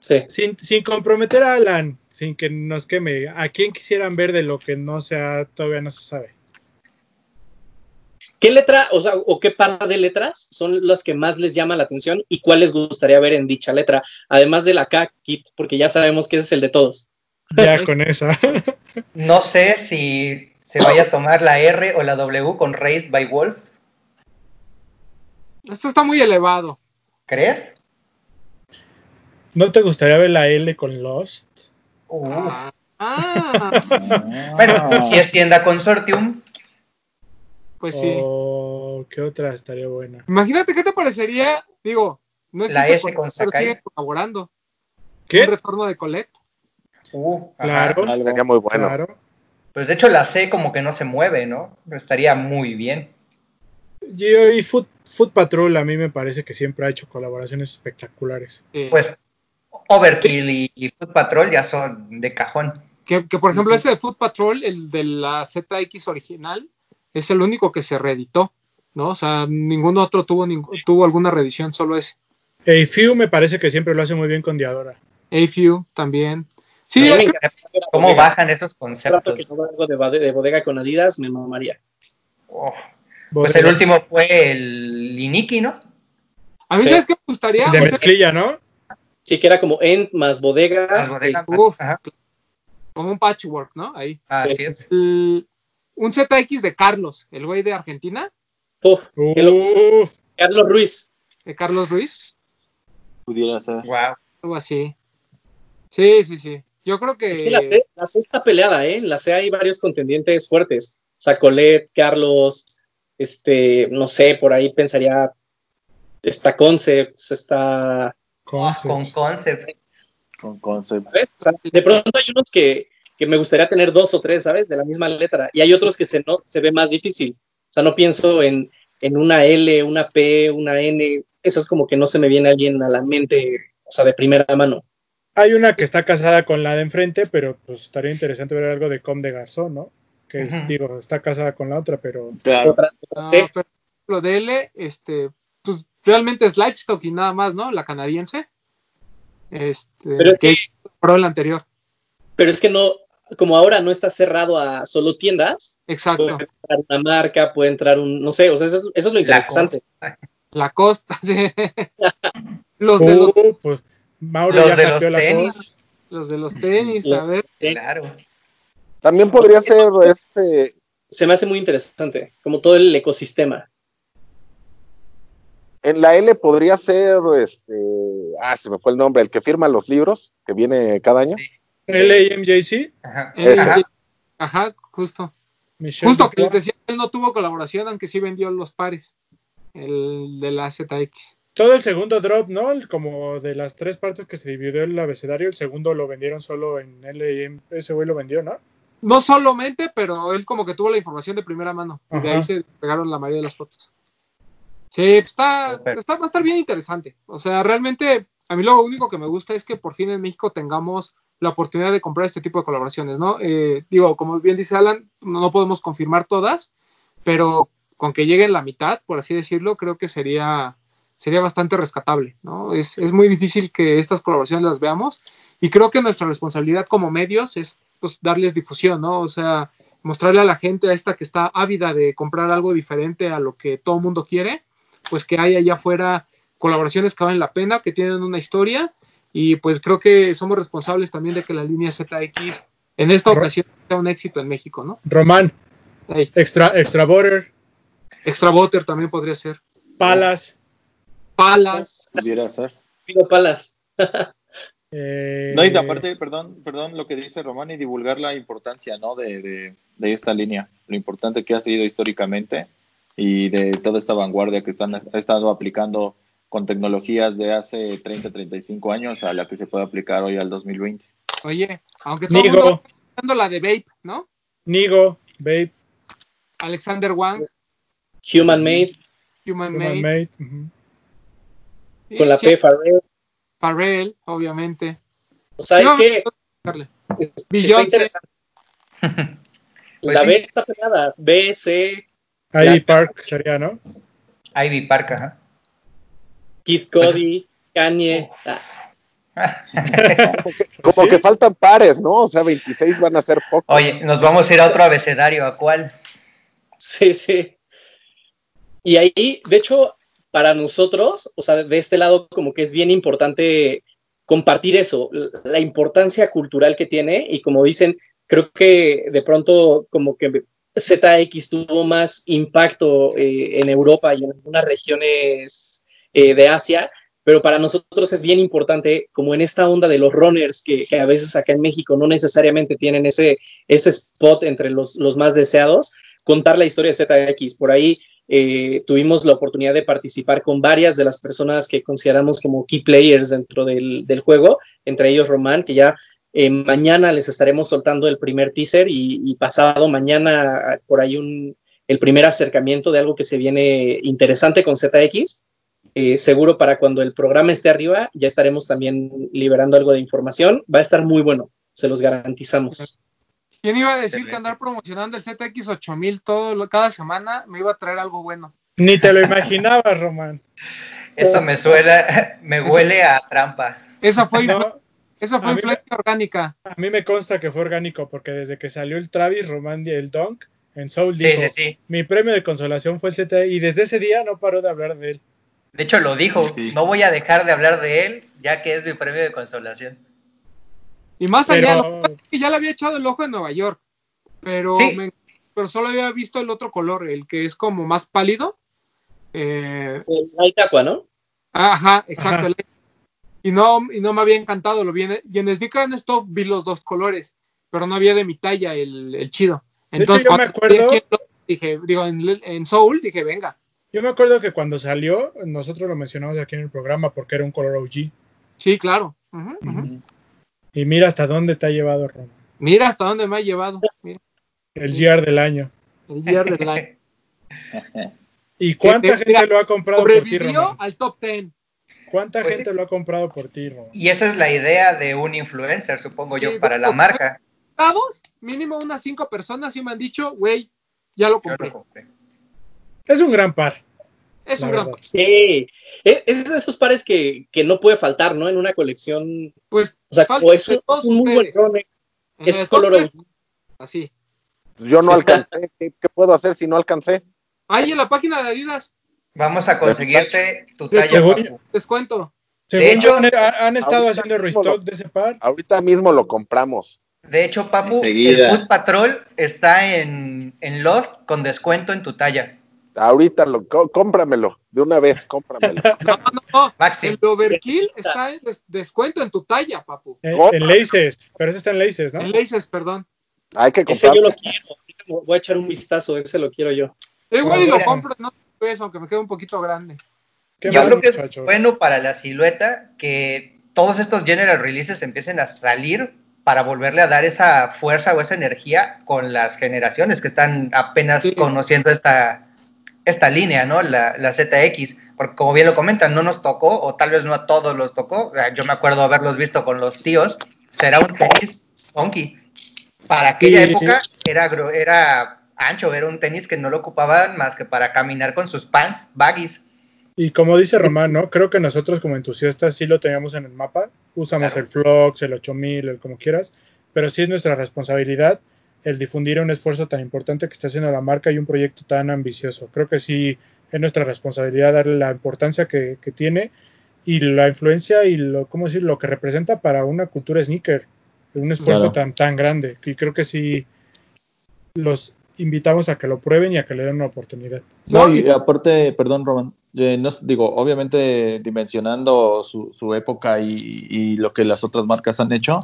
Sí. Sin, sin comprometer a Alan, sin que nos queme, ¿a quién quisieran ver de lo que no sea, todavía no se sabe? ¿Qué letra, o, sea, o qué par de letras son las que más les llama la atención y cuál les gustaría ver en dicha letra? Además de la K, Kit, porque ya sabemos que ese es el de todos. Ya con esa. No sé si se vaya a tomar la R o la W con Raised by Wolf. Esto está muy elevado. ¿Crees? ¿No te gustaría ver la L con Lost? Uh. Ah, ah, Bueno, si es tienda consortium, pues sí. ¿O qué otra estaría buena? Imagínate qué te parecería, digo, no La existe S con pero Sakai. sigue colaborando. Un ¿Qué? retorno de Colette. uh, ajá. Claro, Algo. Sería muy bueno. claro. Pues de hecho la C como que no se mueve, ¿no? Estaría muy bien. Yo y Foot, Foot Patrol a mí me parece que siempre ha hecho colaboraciones espectaculares. Pues Overkill y, y Foot Patrol ya son de cajón. que, que, por ejemplo ese de Foot Patrol, el de la ZX original, es el único que se reeditó, ¿no? O sea, ningún otro tuvo, ningún- tuvo alguna reedición, solo ese. A Few me parece que siempre lo hace muy bien con Diadora. AFU también. Sí, me creo- ¿Cómo Bodega. bajan esos conceptos? que no algo de, de bodega con Adidas, me mamaría. Oh, Pues el último fue el Iniki, ¿no? a mí Sí. sabes que me gustaría, de mezclilla, ¿no? Sí, que era como End más bodega. Bodegas. uf. Ajá, como un patchwork, ¿no? Ahí. así es. El- un ZX de Carlos, el güey de Argentina, Uf, lo- Uf, Carlos Ruiz. de Carlos Ruiz, Pudiera ser. Wow. algo así. Sí, sí, sí. Yo creo que Es que la C, la C está peleada, ¿eh? En la C hay varios contendientes fuertes. O sea, Colette, Carlos, este, no sé, por ahí pensaría, está Concepts, está... Con concepts. Con concept. ¿sabes? O sea, de pronto hay unos que, que me gustaría tener dos o tres, ¿sabes? De la misma letra. Y hay otros que se, no, se ve más difícil. O sea, no pienso en, en una L, una P, una N. Eso es como que no se me viene alguien a la mente, o sea, de primera mano. Hay una que está casada con la de enfrente, pero pues estaría interesante ver algo de Com de Garzón, ¿no? Que es- Ujú. digo, está casada con la otra, pero Claro. No, C. pero lo de L, este, pues realmente es Livestock y nada más, ¿no? La canadiense. Este, Pero es que compró el anterior. Pero es que no, como ahora no está cerrado a solo tiendas, Exacto. puede entrar una marca, puede entrar un, no sé, o sea, eso es, eso es lo interesante. La costa, sí. los de los, Uh, pues Mauro Los ya de los la tenis. los de los tenis, a ver. Claro. También podría ser este. Se me hace muy interesante, como todo el ecosistema. En la L podría ser este. Ah, se me fue el nombre, el que firma los libros, que viene cada año. Sí. LAMJC, Ajá. Ajá. Ajá, justo. Michelle Justo que les decía, él no tuvo colaboración, aunque sí vendió los pares. El de la ZX. Todo el segundo drop, ¿no? El- como de las tres partes que se dividió el abecedario, el segundo lo vendieron solo en LAM. Ese güey lo vendió, ¿no? No solamente, pero él como que tuvo la información de primera mano. Y de Ajá. ahí se pegaron la mayoría de las fotos. Sí, pues está, está, va a estar bien interesante. O sea, realmente, a mí lo único que me gusta es que por fin en México tengamos la oportunidad de comprar este tipo de colaboraciones, ¿no? Eh, digo, como bien dice Alan, no, no podemos confirmar todas, pero con que lleguen la mitad, por así decirlo, creo que sería, sería bastante rescatable, ¿no? Es, es muy difícil que estas colaboraciones las veamos y creo que nuestra responsabilidad como medios es pues darles difusión, ¿no? O sea, mostrarle a la gente a esta que está ávida de comprar algo diferente a lo que todo el mundo quiere, pues que hay allá afuera colaboraciones que valen la pena, que tienen una historia y pues creo que somos responsables también de que la línea ZX en esta Ro- ocasión sea un éxito en México, ¿no? Román, Ahí. Extra, extra Border, Extra Butter también podría ser. Palas. Palas. Pudiera ser. Pido palas. eh, No, y aparte, perdón, perdón, lo que dice Román y divulgar la importancia, ¿no? De, de, de esta línea, lo importante que ha sido históricamente y de toda esta vanguardia que están, ha estado aplicando con tecnologías de hace 30, 35 años a la que se puede aplicar hoy al 2020. Oye, aunque todo el Nigo. mundo está hablando la de Vape, ¿no? Nigo, Babe, Alexander Wang, Human Made, Human, Human Made, Made. ujú. sí, con la sí, P, Farrell. Pharrell, obviamente. O sea, es que Carle. está interesante. Pues la sí. B está pegada. B, C, Ivy La- Park sería, ¿no? Ivy Park, ajá. Kid Pues Cody, Kanye. Uf. Ah, Como ¿Sí? que faltan pares, ¿no? O sea, 26 van a ser pocos. Oye, nos vamos a ir a otro abecedario, ¿a cuál? sí, sí. Y ahí, de hecho, para nosotros, o sea, de este lado como que es bien importante compartir eso, la importancia cultural que tiene y como dicen, creo que de pronto como que ZX tuvo más impacto eh, en Europa y en algunas regiones eh, de Asia, pero para nosotros es bien importante, como en esta onda de los runners, que, a veces acá en México no necesariamente tienen ese, ese spot entre los, los más deseados, contar la historia de ZX. Por ahí eh, tuvimos la oportunidad de participar con varias de las personas que consideramos como key players dentro del, juego, entre ellos Román, que ya eh, mañana les estaremos soltando el primer teaser y, pasado mañana por ahí un, el primer acercamiento de algo que se viene interesante con ZX. Eh, seguro para cuando el programa esté arriba ya estaremos también liberando algo de información. Va a estar muy bueno, se los garantizamos. ¿Quién iba a decir que andar promocionando el ZX 8000 todo cada semana me iba a traer algo bueno? Ni te lo imaginabas, Román. Eso me suena, me huele a trampa. Esa fue eso fue influencia orgánica. A mí me consta que fue orgánico porque desde que salió el Travis Román el Dunk en Soul dijo, mi premio de consolación fue el Z y desde ese día no paró de hablar de él. De hecho lo dijo, no voy a dejar de hablar de él ya que es mi premio de consolación. Y más allá, que ya le había echado el ojo en Nueva York, pero, pero solo había visto el otro color, el que es como más pálido. Eh, el Light Aqua, ¿no? Ajá, exacto, y no, y no me había encantado. Lo vi y en Sneaker Stop vi los dos colores, pero no había de mi talla el, chido. Entonces, yo me acuerdo, dije, digo, en, Soul, dije, venga. Yo me acuerdo que cuando salió, nosotros lo mencionamos aquí en el programa porque era un color OG. Sí, claro. Y mira hasta dónde te ha llevado, Roma. Mira hasta dónde me ha llevado. El GR del año. El GR del año. ¿Y cuánta gente lo ha comprado por ti, Roma? al top 10. ¿Cuánta pues gente lo ha comprado por ti, Y esa es la idea de un influencer, supongo yo, para la marca. Todos, mínimo unas cinco personas sí me han dicho, güey, ya lo compré. Es un gran par. Es un gran par. Sí, e, es de esos pares que, no puede faltar, ¿no? En una colección. Pues, o sea, es, un muy buen drone. Es color Así. Yo no alcancé. ¿Qué, puedo hacer si no alcancé? Ahí en la página de Adidas. Vamos a conseguirte tu talla. Descuento. De hecho, han, estado haciendo restock de ese par. Ahorita mismo lo compramos. De hecho, Papu, el Food Patrol está en, en Lost con descuento en tu talla. Ahorita lo, cómpramelo, de una vez, cómpramelo. No, no, no. El Overkill está en descuento en tu talla, papu. En, en, Laces, pero ese está en Laces, ¿no? En Laces, perdón. Hay que comprarlo. Ese yo lo quiero. Voy a echar un vistazo, ese lo quiero yo. Eh, güey, lo compro, no aunque me quede un poquito grande. Yo creo que es bueno para la silueta que todos estos general releases empiecen a salir para volverle a dar esa fuerza o esa energía con las generaciones que están apenas conociendo esta, esta línea, ¿no? La, la, ZX, porque como bien lo comentan, no nos tocó, o tal vez no a todos los tocó, yo me acuerdo haberlos visto con los tíos, será un tenis funky. Para aquella época era, era ancho, era un tenis que no lo ocupaban más que para caminar con sus pants baggies. Y como dice Román, ¿no? Creo que nosotros como entusiastas sí lo teníamos en el mapa, usamos el Flux, el 8000, el como quieras, pero sí es nuestra responsabilidad el difundir un esfuerzo tan importante que está haciendo la marca y un proyecto tan ambicioso. Creo que sí es nuestra responsabilidad darle la importancia que, tiene y la influencia y lo, ¿cómo decir? lo que representa para una cultura sneaker, un esfuerzo tan, tan grande. Y creo que sí los invitamos a que lo prueben y a que le den una oportunidad. No, y aparte, perdón, Roman, eh, no, digo, obviamente dimensionando su, su época y, lo que las otras marcas han hecho,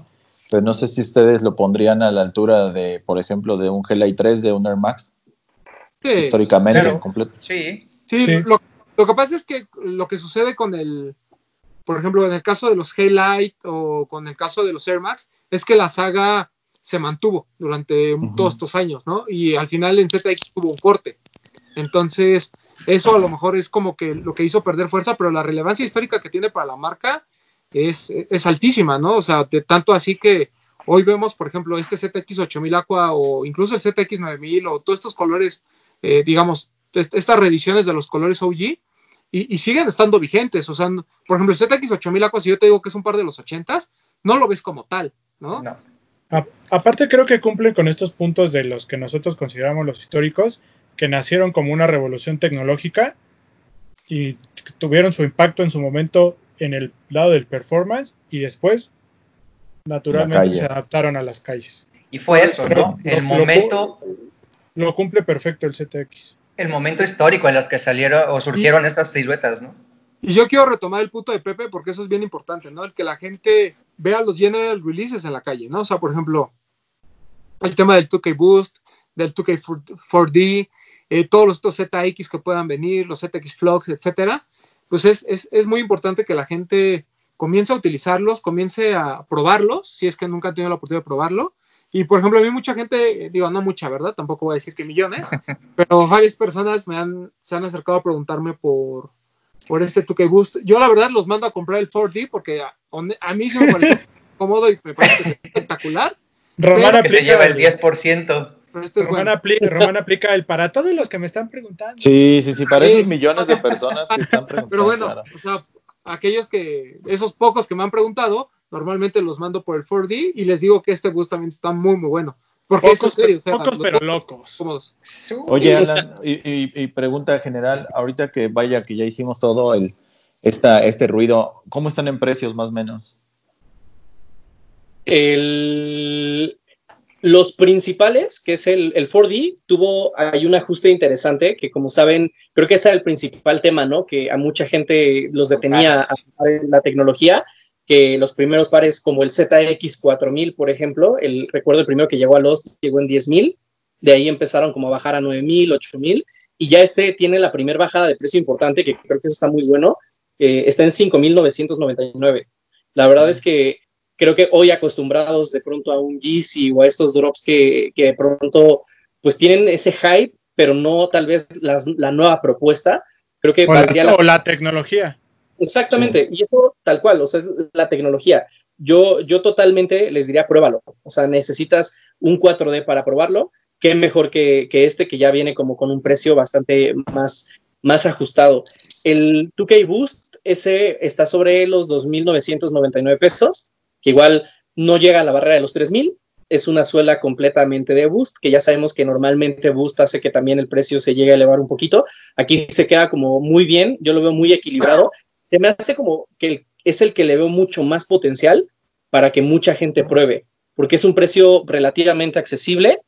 pero no sé si ustedes lo pondrían a la altura de, por ejemplo, de un GLI 3 de un Air Max. históricamente, completo. Sí, sí, Lo, lo, que pasa es que lo que sucede con el, por ejemplo, en el caso de los Light o con el caso de los Air Max, es que la saga se mantuvo durante todos estos años, ¿no? Y al final en ZX tuvo un corte. Entonces, eso a lo mejor es como que lo que hizo perder fuerza, pero la relevancia histórica que tiene para la marca es, es altísima, ¿no? O sea, de tanto así que hoy vemos, por ejemplo, este ZX 8000 Aqua o incluso el ZX 9000 o todos estos colores, eh, digamos, estas reediciones de los colores OG y, siguen estando vigentes. O sea, por ejemplo, el ZX 8000 Aqua, si yo te digo que es un par de los 80s, no lo ves como tal, ¿no? aparte creo que cumplen con estos puntos de los que nosotros consideramos los históricos, que nacieron como una revolución tecnológica y tuvieron su impacto en su momento en el lado del performance y después naturalmente se adaptaron a las calles. Y fue eso, ¿no? el momento... Lo, cumple perfecto el CTX. El momento histórico en los que salieron o surgieron estas siluetas, ¿no? Y yo quiero retomar el punto de Pepe porque eso es bien importante, ¿no? El que la gente vea los general releases en la calle, ¿no? O sea, por ejemplo, el tema del 2K Boost, del 2K 4D, eh, todos los estos ZX que puedan venir, los ZX Flux, etcétera, pues es, es, es, muy importante que la gente comience a utilizarlos, comience a probarlos, si es que nunca han tenido la oportunidad de probarlo. Y por ejemplo, a mí mucha gente, digo, no mucha, ¿verdad? Tampoco voy a decir que millones, pero varias personas me han, se han acercado a preguntarme por, por este 2K Boost. Yo la verdad los mando a comprar el 4D porque a, a mí se me parece cómodo y me parece espectacular. Román que se lleva el 10%. Este Román, aplica, el para todos los que me están preguntando. Sí, sí, sí, para esos millones de personas que están preguntando. Pero bueno, o sea, aquellos que, esos pocos que me han preguntado, normalmente los mando por el 4D y les digo que este bus también está muy, muy bueno. Porque pocos, serio, pocos pero locos. Oye, Alan, y, pregunta general, ahorita que vaya que ya hicimos todo el esta, este ruido, ¿cómo están en precios más o menos? El, los principales, que es el, el 4D, tuvo, hay un ajuste interesante que como saben, creo que ese era el principal tema, ¿no? Que a mucha gente los detenía a la tecnología, que los primeros pares como el ZX4000, por ejemplo, el recuerdo el primero que llegó a los llegó en 10.000, de ahí empezaron como a bajar a 9.000, 8.000, y ya este tiene la primera bajada de precio importante, que creo que eso está muy bueno, eh, está en 5.999. La verdad es que creo que hoy acostumbrados de pronto a un Yeezy o a estos drops que, que de pronto pues tienen ese hype, pero no tal vez la nueva propuesta. Creo que o, la, la, tecnología. Exactamente, y eso tal cual, o sea, es la tecnología. Yo, yo totalmente les diría pruébalo, o sea, necesitas un 4D para probarlo, qué mejor que, que este que ya viene como con un precio bastante más, más ajustado. El 2K Boost, ese está sobre los 2.999 pesos que igual no llega a la barrera de los 3000. Es una suela completamente de Boost, que ya sabemos que normalmente Boost hace que también el precio se llegue a elevar un poquito. Aquí se queda como muy bien, yo lo veo muy equilibrado. Se me hace como que es el que le veo mucho más potencial para que mucha gente pruebe, porque es un precio relativamente accesible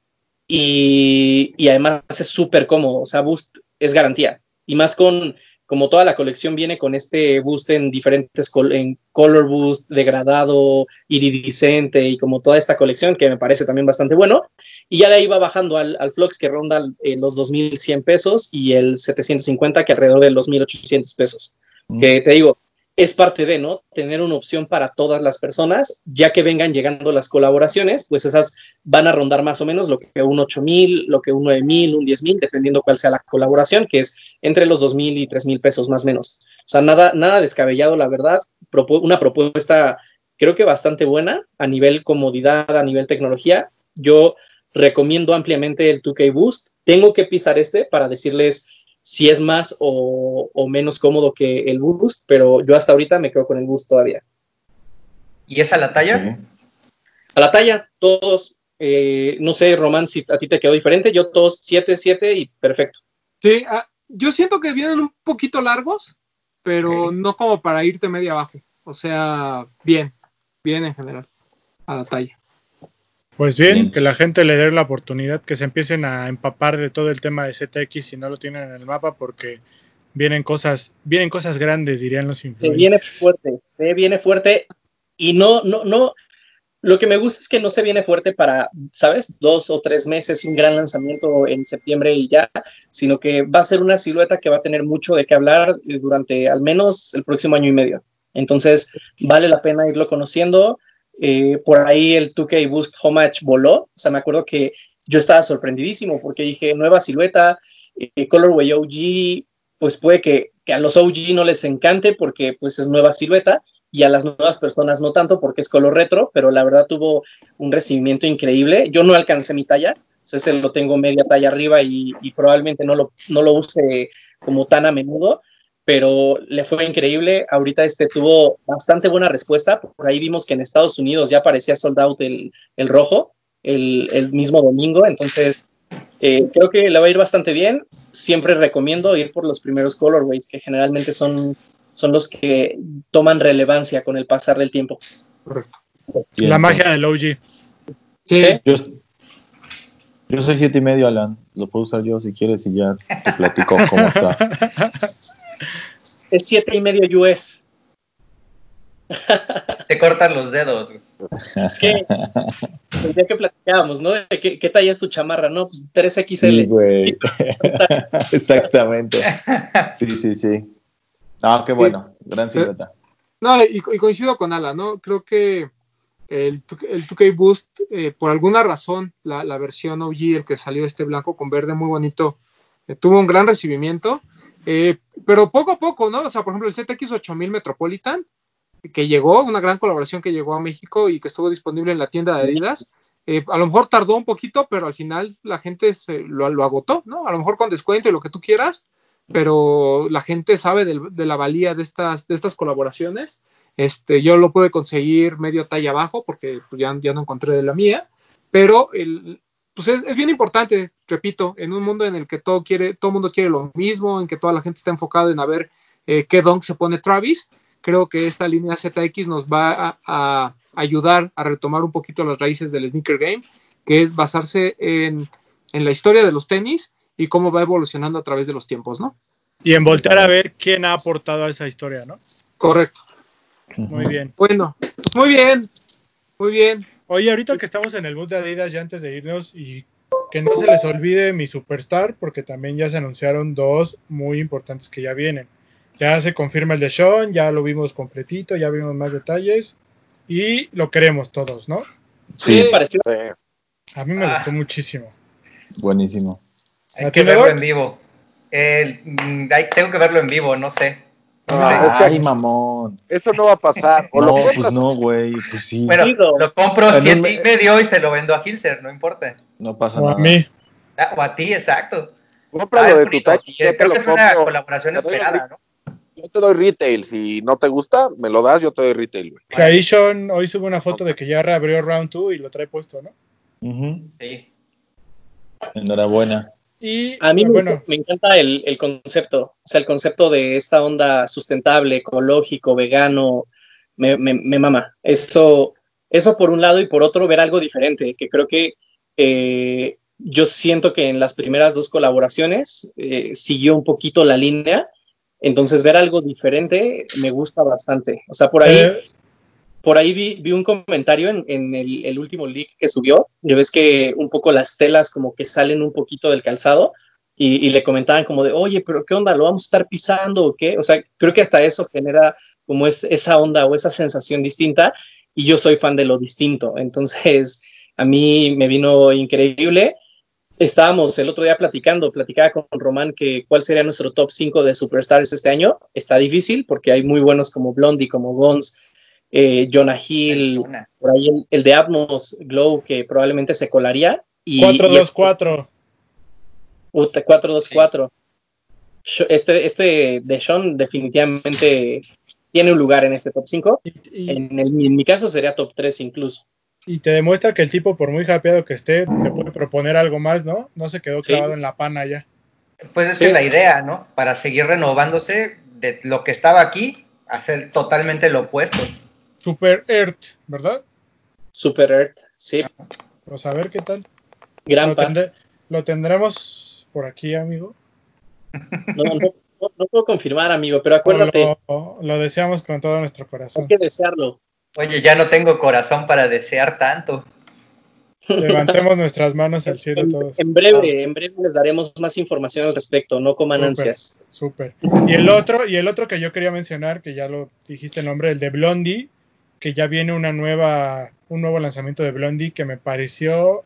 y, y además es súper cómodo. O sea, Boost es garantía. Y más con como toda la colección viene con este boost en diferentes en color boost, degradado, iridiscente y como toda esta colección que me parece también bastante bueno. Y ya de ahí va bajando al, al Flux que ronda eh, los 2.100 pesos y el 750 que alrededor de los 1.800 pesos. Mm. Que te digo, es parte de, ¿no? Tener una opción para todas las personas, ya que vengan llegando las colaboraciones, pues esas van a rondar más o menos lo que un 8000, lo que un 9000, un 10000, dependiendo cuál sea la colaboración, que es entre los 2000 y 3000 pesos más o menos. O sea, nada, nada descabellado, la verdad. una propuesta, creo que bastante buena a nivel comodidad, a nivel tecnología. Yo recomiendo ampliamente el 2K Boost. Tengo que pisar este para decirles si es más o, menos cómodo que el Boost, pero yo hasta ahorita me quedo con el Boost todavía. ¿Y es a la talla? A la talla, todos. Eh, no sé, Román, si a ti te quedó diferente. Yo todos 7, 7 y perfecto. Sí, ah, yo siento que vienen un poquito largos, pero no como para irte media abajo. O sea, bien, bien en general, a la talla. Pues bien, que la gente le dé la oportunidad, que se empiecen a empapar de todo el tema de ZX si no lo tienen en el mapa, porque vienen cosas, vienen cosas grandes, dirían los influencers. Se viene fuerte, se viene fuerte y no, no, no. Lo que me gusta es que no se viene fuerte para, ¿sabes? Dos o tres meses, un gran lanzamiento en septiembre y ya, sino que va a ser una silueta que va a tener mucho de qué hablar durante al menos el próximo año y medio. Entonces, vale la pena irlo conociendo eh, por ahí el 2K Boost Homage voló. O sea, me acuerdo que yo estaba sorprendidísimo porque dije, nueva silueta, eh, Colorway OG, pues puede que, a los OG no les encante porque pues es nueva silueta y a las nuevas personas no tanto porque es color retro, pero la verdad tuvo un recibimiento increíble. Yo no alcancé mi talla, o sea, ese lo tengo media talla arriba y, y probablemente no lo, no lo use como tan a menudo, pero le fue increíble. Ahorita este tuvo bastante buena respuesta. Por ahí vimos que en Estados Unidos ya parecía sold out el, rojo el, mismo domingo. Entonces, Eh, creo que le va a ir bastante bien. Siempre recomiendo ir por los primeros colorways, que generalmente son, son los que toman relevancia con el pasar del tiempo. La magia del OG. Sí, ¿Sí? Yo, yo soy siete y medio, Alan. Lo puedo usar yo si quieres y ya te platico cómo está. Es siete y medio US. Te cortan los dedos. güey. Es que el día que platicábamos, ¿no? De ¿Qué, qué talla es tu chamarra? No, pues 3XL. Sí, güey. Exactamente. Sí, sí, sí. Ah, qué bueno. Gran silueta. No, y, y coincido con Ala, ¿no? Creo que el, 2K el 2K Boost, eh, por alguna razón, la, la versión OG, el que salió este blanco con verde muy bonito, eh, tuvo un gran recibimiento, eh, pero poco a poco, ¿no? O sea, por ejemplo, el ZX8000 Metropolitan, que llegó, una gran colaboración que llegó a México y que estuvo disponible en la tienda de Adidas, eh, a lo mejor tardó un poquito, pero al final la gente se- lo, lo agotó, ¿no? A lo mejor con descuento y lo que tú quieras, pero la gente sabe del- de la valía de estas, de estas colaboraciones. Este, yo lo pude conseguir medio talla abajo porque pues, ya, ya no encontré de la mía, pero el, pues es, es bien importante, repito, en un mundo en el que todo quiere, todo mundo quiere lo mismo, en que toda la gente está enfocada en a ver eh, qué dunk se pone Travis, creo que esta línea ZX nos va a, a ayudar a retomar un poquito las raíces del sneaker game, que es basarse en, en la historia de los tenis y cómo va evolucionando a través de los tiempos, ¿no? Y en voltear a ver quién ha aportado a esa historia, ¿no? Correcto. Muy bien. Bueno, muy bien, muy bien. Oye, ahorita que estamos en el boot de Adidas, ya antes de irnos, y que no se les olvide mi superstar, porque también ya se anunciaron dos muy importantes que ya vienen. Ya se confirma el de Sean, ya lo vimos completito, ya vimos más detalles, y lo queremos todos, ¿no? ¿Qué les Sí, pareció? Sí. A mí me Ah. gustó muchísimo. buenísimo. Hay ¿A que verlo en vivo. El- mm, hay- tengo que verlo en vivo, no sé. Ah, Ay, mamón. eso no va a pasar. O lo No, compras pues no, güey. Pues sí. Bueno, lo compro siete me- y medio y se lo vendo a Hilser, no importa. No pasa O a nada. mí. Ah, o a ti, exacto. compra Ah, de tu te creo lo que es una colaboración esperada, ¿no? Yo te doy retail. Si no te gusta, me lo das, yo te doy retail, güey. Hoy sube una foto de que ya reabrió Round 2 y lo trae puesto, ¿no? Ujú. Sí. Enhorabuena. Y A mí me- bueno, me, encanta el, el concepto, o sea, el concepto de esta onda sustentable, ecológico, vegano, me, me- me mama. Eso, eso por un lado y por otro ver algo diferente, que creo que eh, yo siento que en las primeras dos colaboraciones eh, siguió un poquito la línea, entonces ver algo diferente me gusta bastante. O sea, por ahí eh, por ahí vi, un comentario en, el, último leak que subió. Ya ves que un poco las telas como que salen un poquito del calzado y, y le comentaban como de, oye, pero ¿qué onda? ¿Lo vamos a estar pisando o qué? O sea, creo que hasta eso genera como es, esa onda o esa sensación distinta y yo soy fan de lo distinto. Entonces, a mí me vino increíble. Estábamos el otro día platicando, platicaba con Román que cuál sería nuestro top 5 de superstars este año. Está difícil porque hay muy buenos como Blondie, como Gons, eh, Jonah Hill, por ahí el, el de Atmos Glow que probablemente se colaría. Y, y 4-2-4. Puta, 4-2-4. Sho- Este, este de Sean definitivamente tiene un lugar en este top 5. Y, y- En, el- en mi caso sería top 3 incluso. y te demuestra que el tipo, por muy hapeado que esté, te puede proponer algo más, ¿no? No se quedó Sí. clavado en la pana ya. Pues es Sí, que es la sí. idea, ¿no? Para seguir renovándose de lo que estaba aquí, hacer totalmente lo opuesto. Super Earth, ¿verdad? Super Earth, sí, Pues a ver qué tal. gran Lo, lo tendremos por aquí, amigo. No, no, no- no puedo confirmar, amigo, pero acuérdate, Lo, lo deseamos con todo nuestro corazón. hay que desearlo. Oye, ya no tengo corazón para desear tanto. Levantemos nuestras manos al cielo En, todos. en breve, en breve les daremos más información al respecto, no coman Súper. ansias. Súper. Y el otro, y el otro que yo quería mencionar, que ya lo dijiste el nombre, el de Blondie, que ya viene una nueva, un nuevo lanzamiento de Blondie que me pareció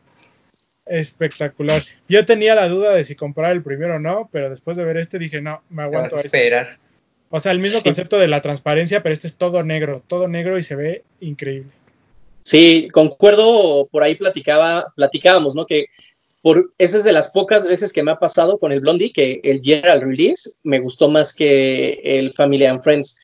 espectacular. Yo tenía la duda de si comprar el primero o no, pero después de ver este dije, no, me aguanto a este. esperar. O sea, el mismo Sí. concepto de la transparencia, pero este es todo negro, todo negro y se ve increíble. Sí, concuerdo, por ahí platicaba, platicábamos, ¿no? Que por, esa es de las pocas veces que me ha pasado con el Blondie, que el General Release me gustó más que el Family and Friends,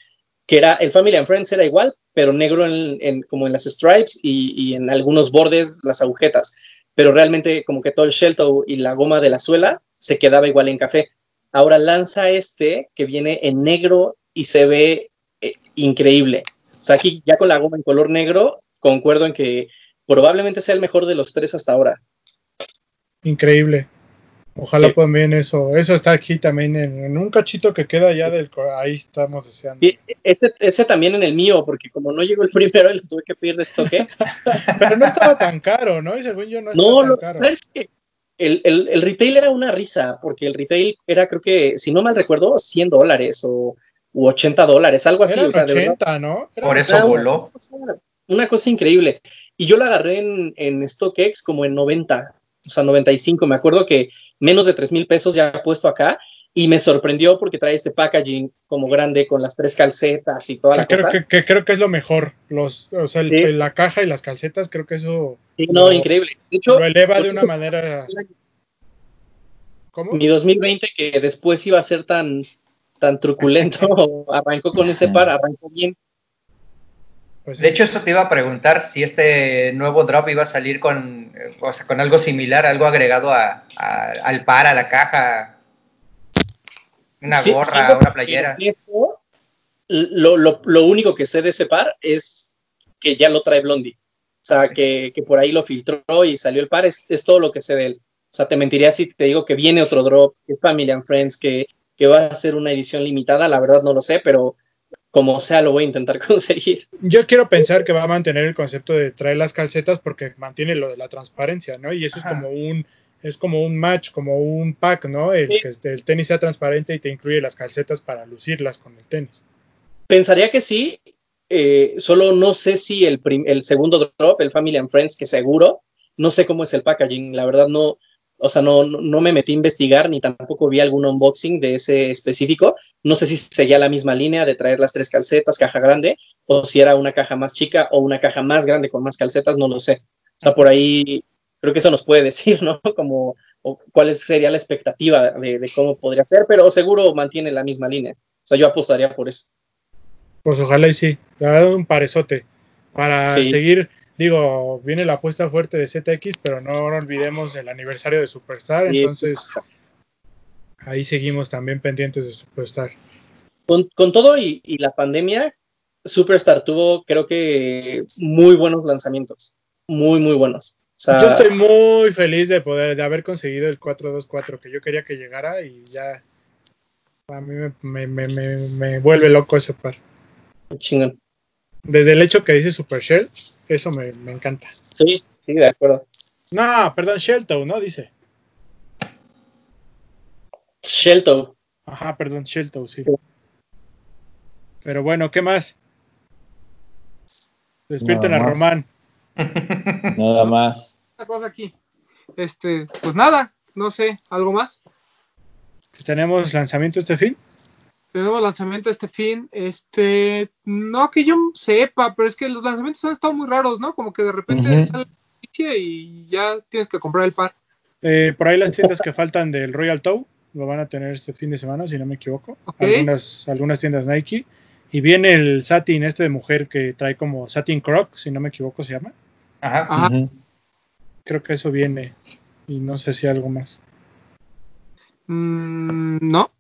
que era, el Family and Friends era igual, pero negro en, como en las stripes y, en algunos bordes, las agujetas. pero realmente como que todo el shell y la goma de la suela se quedaba igual en café. Ahora lanza este que viene en negro y se ve eh, increíble. O sea, aquí ya con la goma en color negro, concuerdo en que probablemente sea el mejor de los tres hasta ahora. Increíble. Ojalá Sí. también eso. Eso está aquí también en, en un cachito que queda ya del. Ahí estamos deseando. Y ese, ese también en el mío, porque como no llegó el primero y lo tuve que pedir de StockX. Pero no estaba tan caro, ¿no? Y según yo no estaba no, tan lo, caro. ¿sabes qué? El, el, el retail era una risa, porque el retail era, creo que, si no mal recuerdo, 100 dólares o u 80 dólares, algo así. Eran o sea, de verdad, 80, ¿no? Eran Por eso Era una voló. cosa- Una cosa increíble. Y yo la agarré en, en StockX como en 90, o sea, 95. Me acuerdo que menos de 3 mil pesos ya puesto acá. Y me sorprendió porque trae este packaging como grande con las tres calcetas y toda la creo, cosa. que, que creo que es lo mejor. Los, o sea, el- Sí. la caja y las calcetas, creo que eso Sí, no, lo- increíble. De hecho, lo eleva de una manera. ¿Cómo? mi 2020, que después iba a ser tan, tan truculento, arrancó con ese par, arrancó bien. Pues sí. De hecho, eso te iba a preguntar si este nuevo drop iba a salir con, o sea, con algo similar, algo agregado a, a- al par, a la caja, una Sí, gorra, sí una playera. eso, Lo, lo, lo único que sé de ese par es que ya lo trae Blondie. O sea, que, que por ahí lo filtró y salió el par, es, es todo lo que sé de él. O sea, te mentiría si te digo que viene otro drop, que es Family and Friends, que, que va a ser una edición limitada, la verdad no lo sé, pero como sea lo voy a intentar conseguir. Yo quiero pensar que va a mantener el concepto de traer las calcetas porque mantiene lo de la transparencia, ¿no? Y eso Ajá. es como un es como un match, como un pack, ¿no? El Sí. que el tenis sea transparente y te incluye las calcetas para lucirlas con el tenis. Pensaría que sí, eh, solo no sé si el, el segundo drop, el Family and Friends, que seguro, no sé cómo es el packaging, la verdad no, o sea, no, no, me metí a investigar ni tampoco vi algún unboxing de ese específico, no sé si seguía la misma línea de traer las tres calcetas, caja grande, o si era una caja más chica o una caja más grande con más calcetas, no lo sé. O sea, por ahí creo que eso nos puede decir, ¿no? Como o cuál sería la expectativa de, de cómo podría ser, pero seguro mantiene la misma línea. O sea, yo apostaría por eso. Pues ojalá y sí, le ha dado un parezote para Sí. seguir. Digo, viene la apuesta fuerte de ZX, pero no olvidemos el aniversario de Superstar, Sí. entonces ahí seguimos también pendientes de Superstar. Con, con todo y, y la pandemia, Superstar tuvo, creo que, muy buenos lanzamientos. Muy, muy buenos. O sea, Yo estoy muy feliz de poder, de haber conseguido el 424 que yo quería que llegara y ya a mí me, me, me, me, me vuelve loco ese par. chingón. Desde el hecho que dice Super Shell, eso me, me encanta. Sí, sí, de acuerdo. No, perdón, Shelltoe, ¿no? Dice. Shelto. Ajá, perdón, Shelltoe, sí. Pero bueno, ¿qué más? Despierten Nada a más. Román. Nada más. Una cosa aquí. Este, pues nada, no sé, ¿algo más? Tenemos lanzamiento este fin. Tenemos lanzamiento este fin, este, no que yo sepa, pero es que los lanzamientos han estado muy raros, ¿no? Como que de repente sale la noticia y ya tienes que comprar el par. Eh, por ahí las tiendas que faltan del Royal Toe lo van a tener este fin de semana, si no me equivoco. Algunas, algunas tiendas Nike. Y viene el satin este de mujer que trae como satin croc, si no me equivoco se llama. Ajá. Ajá. Creo que eso viene. Y no sé si algo más. Mm, no,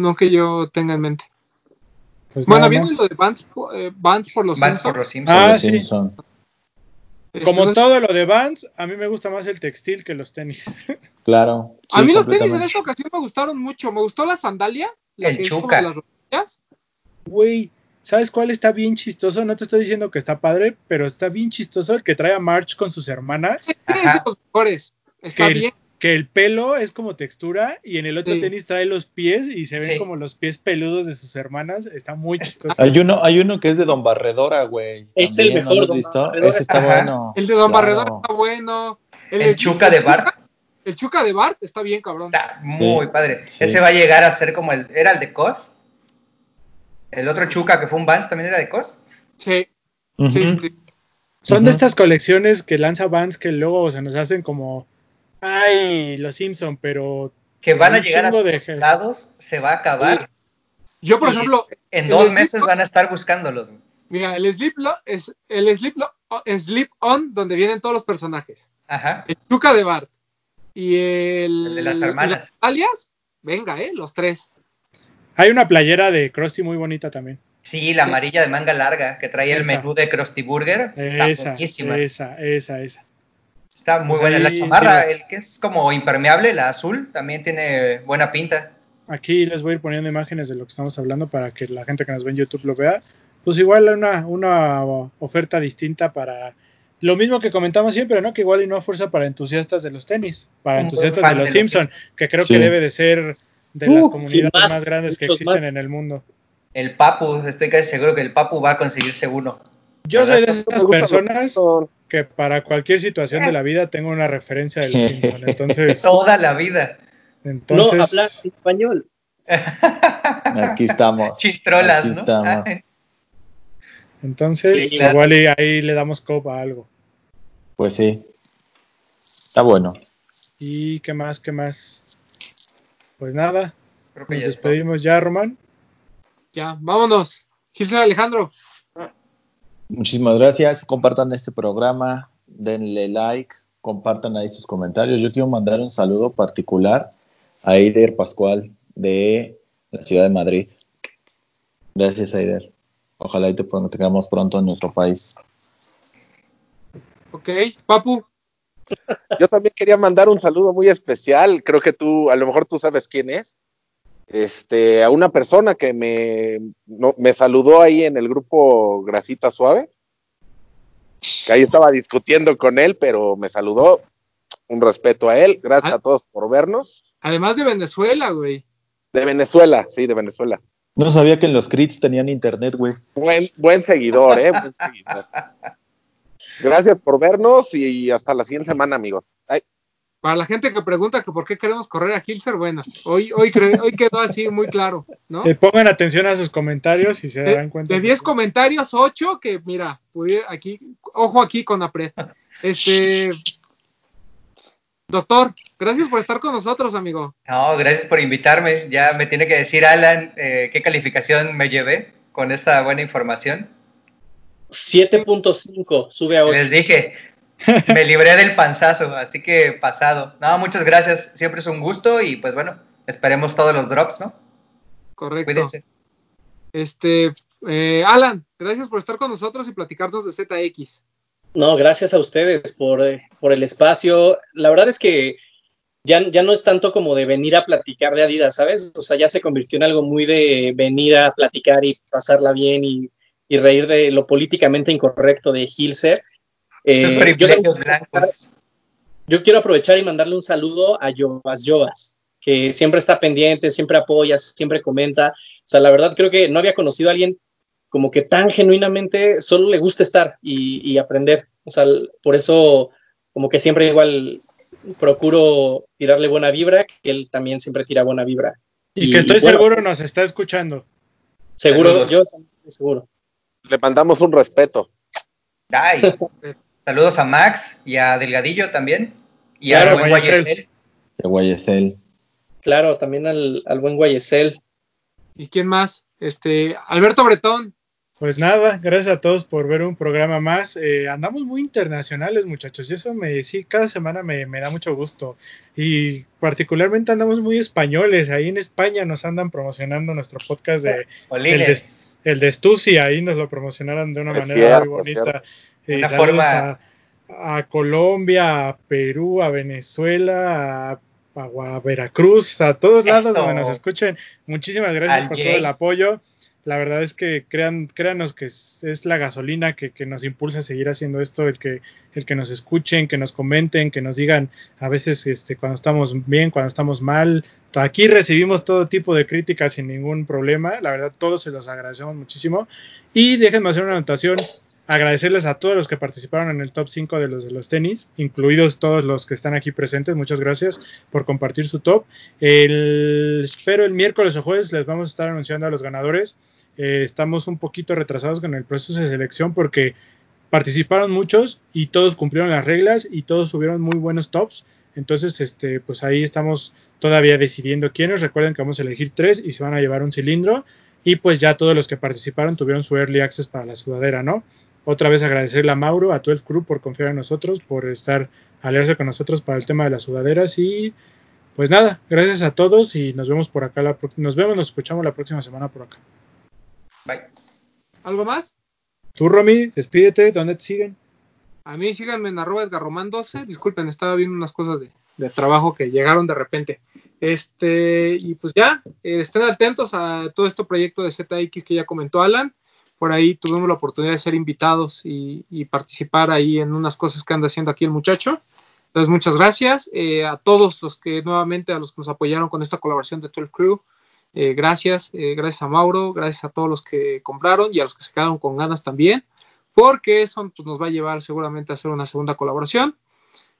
no que yo tenga en mente. Pues bueno, viene lo de Vans, eh, Vans por los Vans Simpsons. por los Simpsons. Ah, Los sí. Simpson. Este, Como sé- todo lo de Vans, a mí me gusta más el textil que los tenis. Claro. a sí, mí los tenis en esta ocasión me gustaron mucho. Me gustó la sandalia, la El que es como Chuca. de las rodillas. Güey, ¿sabes cuál está bien chistoso? No te estoy diciendo que está padre, pero está bien chistoso el que trae a March con sus hermanas. Ese es de los mejores. Está que, bien. El, que el pelo es como textura y en el otro Sí. tenis trae los pies y se ven Sí. como los pies peludos de sus hermanas. Está muy chistoso. Hay uno, hay uno que es de Don Barredora, güey. Es el ¿no mejor, lo has Don visto? Barredora. Ese está Ajá. bueno. El de Don Claro. Barredor está bueno. El de- Chuca de Bart El Chuca de Bart está bien, cabrón. está muy Sí, padre. sí. Ese va a llegar a ser como el. ¿Era el de Cos? El otro Chuca que fue un Vans también era de Cos. Sí, Ujú. sí, sí. Son de estas colecciones que lanza Vans que luego se nos hacen como, ay, los Simpson, pero Que van a llegar a de todos lados, se va a acabar. Yo, por Y- ejemplo, En dos meses van a estar buscándolos. Mira, el slip, lo- es, el slip, lo- slip on donde vienen todos los personajes. Ajá. el Chuca de Bart y el, El de las hermanas. alias, venga, eh, los tres. Hay una playera de Krusty muy bonita también. Sí, la amarilla de manga larga que trae el menú de Krusty Burger. Esa, esa, esa, esa. Está muy Pues buena. La chamarra, el que es como impermeable, la azul, también tiene buena pinta. Aquí les voy a ir poniendo imágenes de lo que estamos hablando para que la gente que nos ve en YouTube lo vea. Pues igual una, una oferta distinta para lo mismo que comentamos siempre, ¿no? Que igual y no fuerza para entusiastas de los tenis, para Un entusiastas de los de los Simpson, que creo Sí. que debe de ser de Uh, las sin comunidades más, más, grandes que existen más. en el mundo. El Papu, estoy casi seguro que el Papu va a conseguirse uno. Yo soy de esas personas que para cualquier situación de la vida tengo una referencia de los Simpson. Entonces, Toda la vida. No entonces hablar español. Aquí estamos. Chitrolas, Aquí ¿no? estamos. Entonces Sí, claro. igual y ahí le damos copa a algo. Pues sí. Está bueno. ¿Y qué más? ¿Qué más? Pues nada, creo que nos ya despedimos ya, Román. Ya, vámonos. Gilson Alejandro, Muchísimas gracias. Compartan este programa, denle like, compartan ahí sus comentarios. Yo quiero mandar un saludo particular a Eider Pascual de la ciudad de Madrid. Gracias, Eider. Ojalá y te tengamos pronto en nuestro país. ok. Papu, Yo también quería mandar un saludo muy especial. Creo que tú, a lo mejor tú sabes quién es. Este, a una persona que me, no- me saludó ahí en el grupo Grasita Suave. Que ahí estaba discutiendo con él, pero me saludó. Un respeto a él. Gracias Ah. a todos por vernos. además de Venezuela, güey. De Venezuela, sí, de Venezuela. No sabía que en los crits tenían internet, güey. Buen, buen seguidor, ¿eh? Buen seguidor. Gracias por vernos y hasta la siguiente semana, amigos. Ay, Para la gente que pregunta que por qué queremos correr a Hilser, bueno, hoy, hoy, quedó así muy claro, ¿no? Eh, pongan atención a sus comentarios y se darán De, cuenta. de que- 10 comentarios, 8 que mira, pudiera aquí, ojo aquí con Apred. Este, doctor, gracias por estar con nosotros, amigo. No, gracias por invitarme. Ya me tiene que decir Alan eh, qué calificación me llevé con esta buena información. 7.5, sube a 8. Les dije, me libré del panzazo, así que pasado. No, muchas gracias. Siempre es un gusto y pues bueno, esperemos todos los drops, ¿no? Correcto. Cuídense. Este, eh, Alan, gracias por estar con nosotros y platicarnos de ZX. No, gracias a ustedes por, eh, por el espacio. La verdad es que ya, ya no es tanto como de venir a platicar de Adidas, ¿sabes? O sea, ya se convirtió en algo muy de venir a platicar y pasarla bien y, y reír de lo políticamente incorrecto de Hilser. Eh, Sus yo, privilegios blancos. yo quiero aprovechar y mandarle un saludo a Jovas Jovas, que siempre está pendiente, siempre apoya, siempre comenta. O sea, la verdad creo que no había conocido a alguien como que tan genuinamente solo le gusta estar y, y aprender. O sea, por eso como que siempre igual procuro tirarle buena vibra, que él también siempre tira buena vibra. Y, que estoy bueno, seguro nos está escuchando. Seguro, Saludos. yo también estoy seguro. le mandamos un respeto. Ay, saludos a Max y a Delgadillo también. Y Claro, a buen Guayesel. Guayesel. De Guayesel. Claro, también al, al buen Guayesel. ¿Y quién más? Este, Alberto Bretón. Pues nada, gracias a todos por ver un programa más. Eh, andamos muy internacionales, muchachos, y eso me sí, cada semana me, me da mucho gusto. Y particularmente andamos muy españoles. Ahí en España nos andan promocionando nuestro podcast de el de, Olines. El de Stussy, ahí nos lo promocionaron de una Es manera cierto, muy bonita. Eh, Una forma- a, a Colombia, a Perú, a Venezuela, a, a- a Veracruz, a todos lados Eso. donde nos escuchen. Muchísimas gracias Al por Jay. todo el apoyo. La verdad es que crean, créanos que es, la gasolina que, que nos impulsa a seguir haciendo esto, el que, el que nos escuchen, que nos comenten, que nos digan a veces este, cuando estamos bien, cuando estamos mal. Aquí recibimos todo tipo de críticas sin ningún problema. La verdad, todos se los agradecemos muchísimo. Y déjenme hacer una anotación. Agradecerles a todos los que participaron en el top 5 de los de los tenis, incluidos todos los que están aquí presentes. Muchas gracias por compartir su top. Espero el miércoles o jueves les vamos a estar anunciando a los ganadores. Eh, estamos un poquito retrasados con el proceso de selección porque participaron muchos y todos cumplieron las reglas y todos subieron muy buenos tops. Entonces, este, pues ahí estamos todavía decidiendo quiénes. Recuerden que vamos a elegir tres y se van a llevar un cilindro. Y pues ya todos los que participaron tuvieron su early access para la sudadera, ¿no? Otra vez agradecerle a Mauro, a todo el crew por confiar en nosotros, por estar aliarse con nosotros para el tema de las sudaderas y pues nada, gracias a todos y nos vemos por acá la nos vemos, nos escuchamos la próxima semana por acá. Bye. ¿Algo más? Tú, Romy, despídete, ¿dónde te siguen? A mí síganme en arroba edgarroman 12. Disculpen, estaba viendo unas cosas de, de, trabajo que llegaron de repente. Este, y pues ya, eh, estén atentos a todo este proyecto de ZX que ya comentó Alan. Por ahí tuvimos la oportunidad de ser invitados y, y participar ahí en unas cosas que anda haciendo aquí el muchacho. Entonces, muchas gracias eh, a todos los que nuevamente, a los que nos apoyaron con esta colaboración de 12 Crew. Eh, gracias, eh, gracias a Mauro, gracias a todos los que compraron y a los que se quedaron con ganas también, porque eso pues, nos va a llevar seguramente a hacer una segunda colaboración.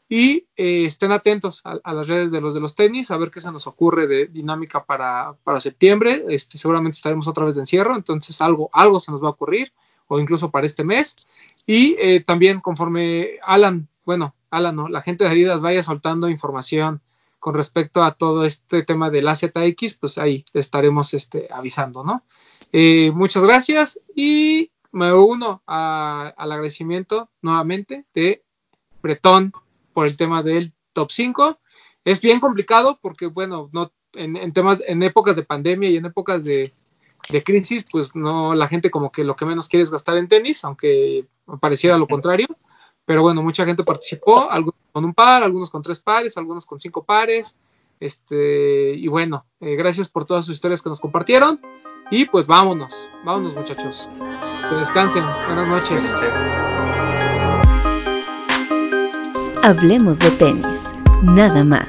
Y eh, estén atentos a, las redes de los de los tenis, a ver qué se nos ocurre de dinámica para, para septiembre. Este, seguramente estaremos otra vez de encierro, entonces algo, algo se nos va a ocurrir, o incluso para este mes. Y también conforme Alan, bueno, Alan, la gente de Adidas vaya soltando información con respecto a todo este tema de la ZX, pues ahí estaremos este, avisando, ¿no? Eh, muchas gracias y me uno a, al agradecimiento nuevamente de Bretón por el tema del top 5. Es bien complicado porque, bueno, no, en, en temas, en épocas de pandemia y en épocas de, de, crisis, pues no, la gente como que lo que menos quiere es gastar en tenis, aunque pareciera lo contrario. Pero bueno, mucha gente participó, algunos con un par, algunos con tres pares, algunos con cinco pares. Este, y bueno, eh, gracias por todas sus historias que nos compartieron. Y pues vámonos, vámonos muchachos. Que descansen. Buenas noches. Hablemos de tenis, nada más.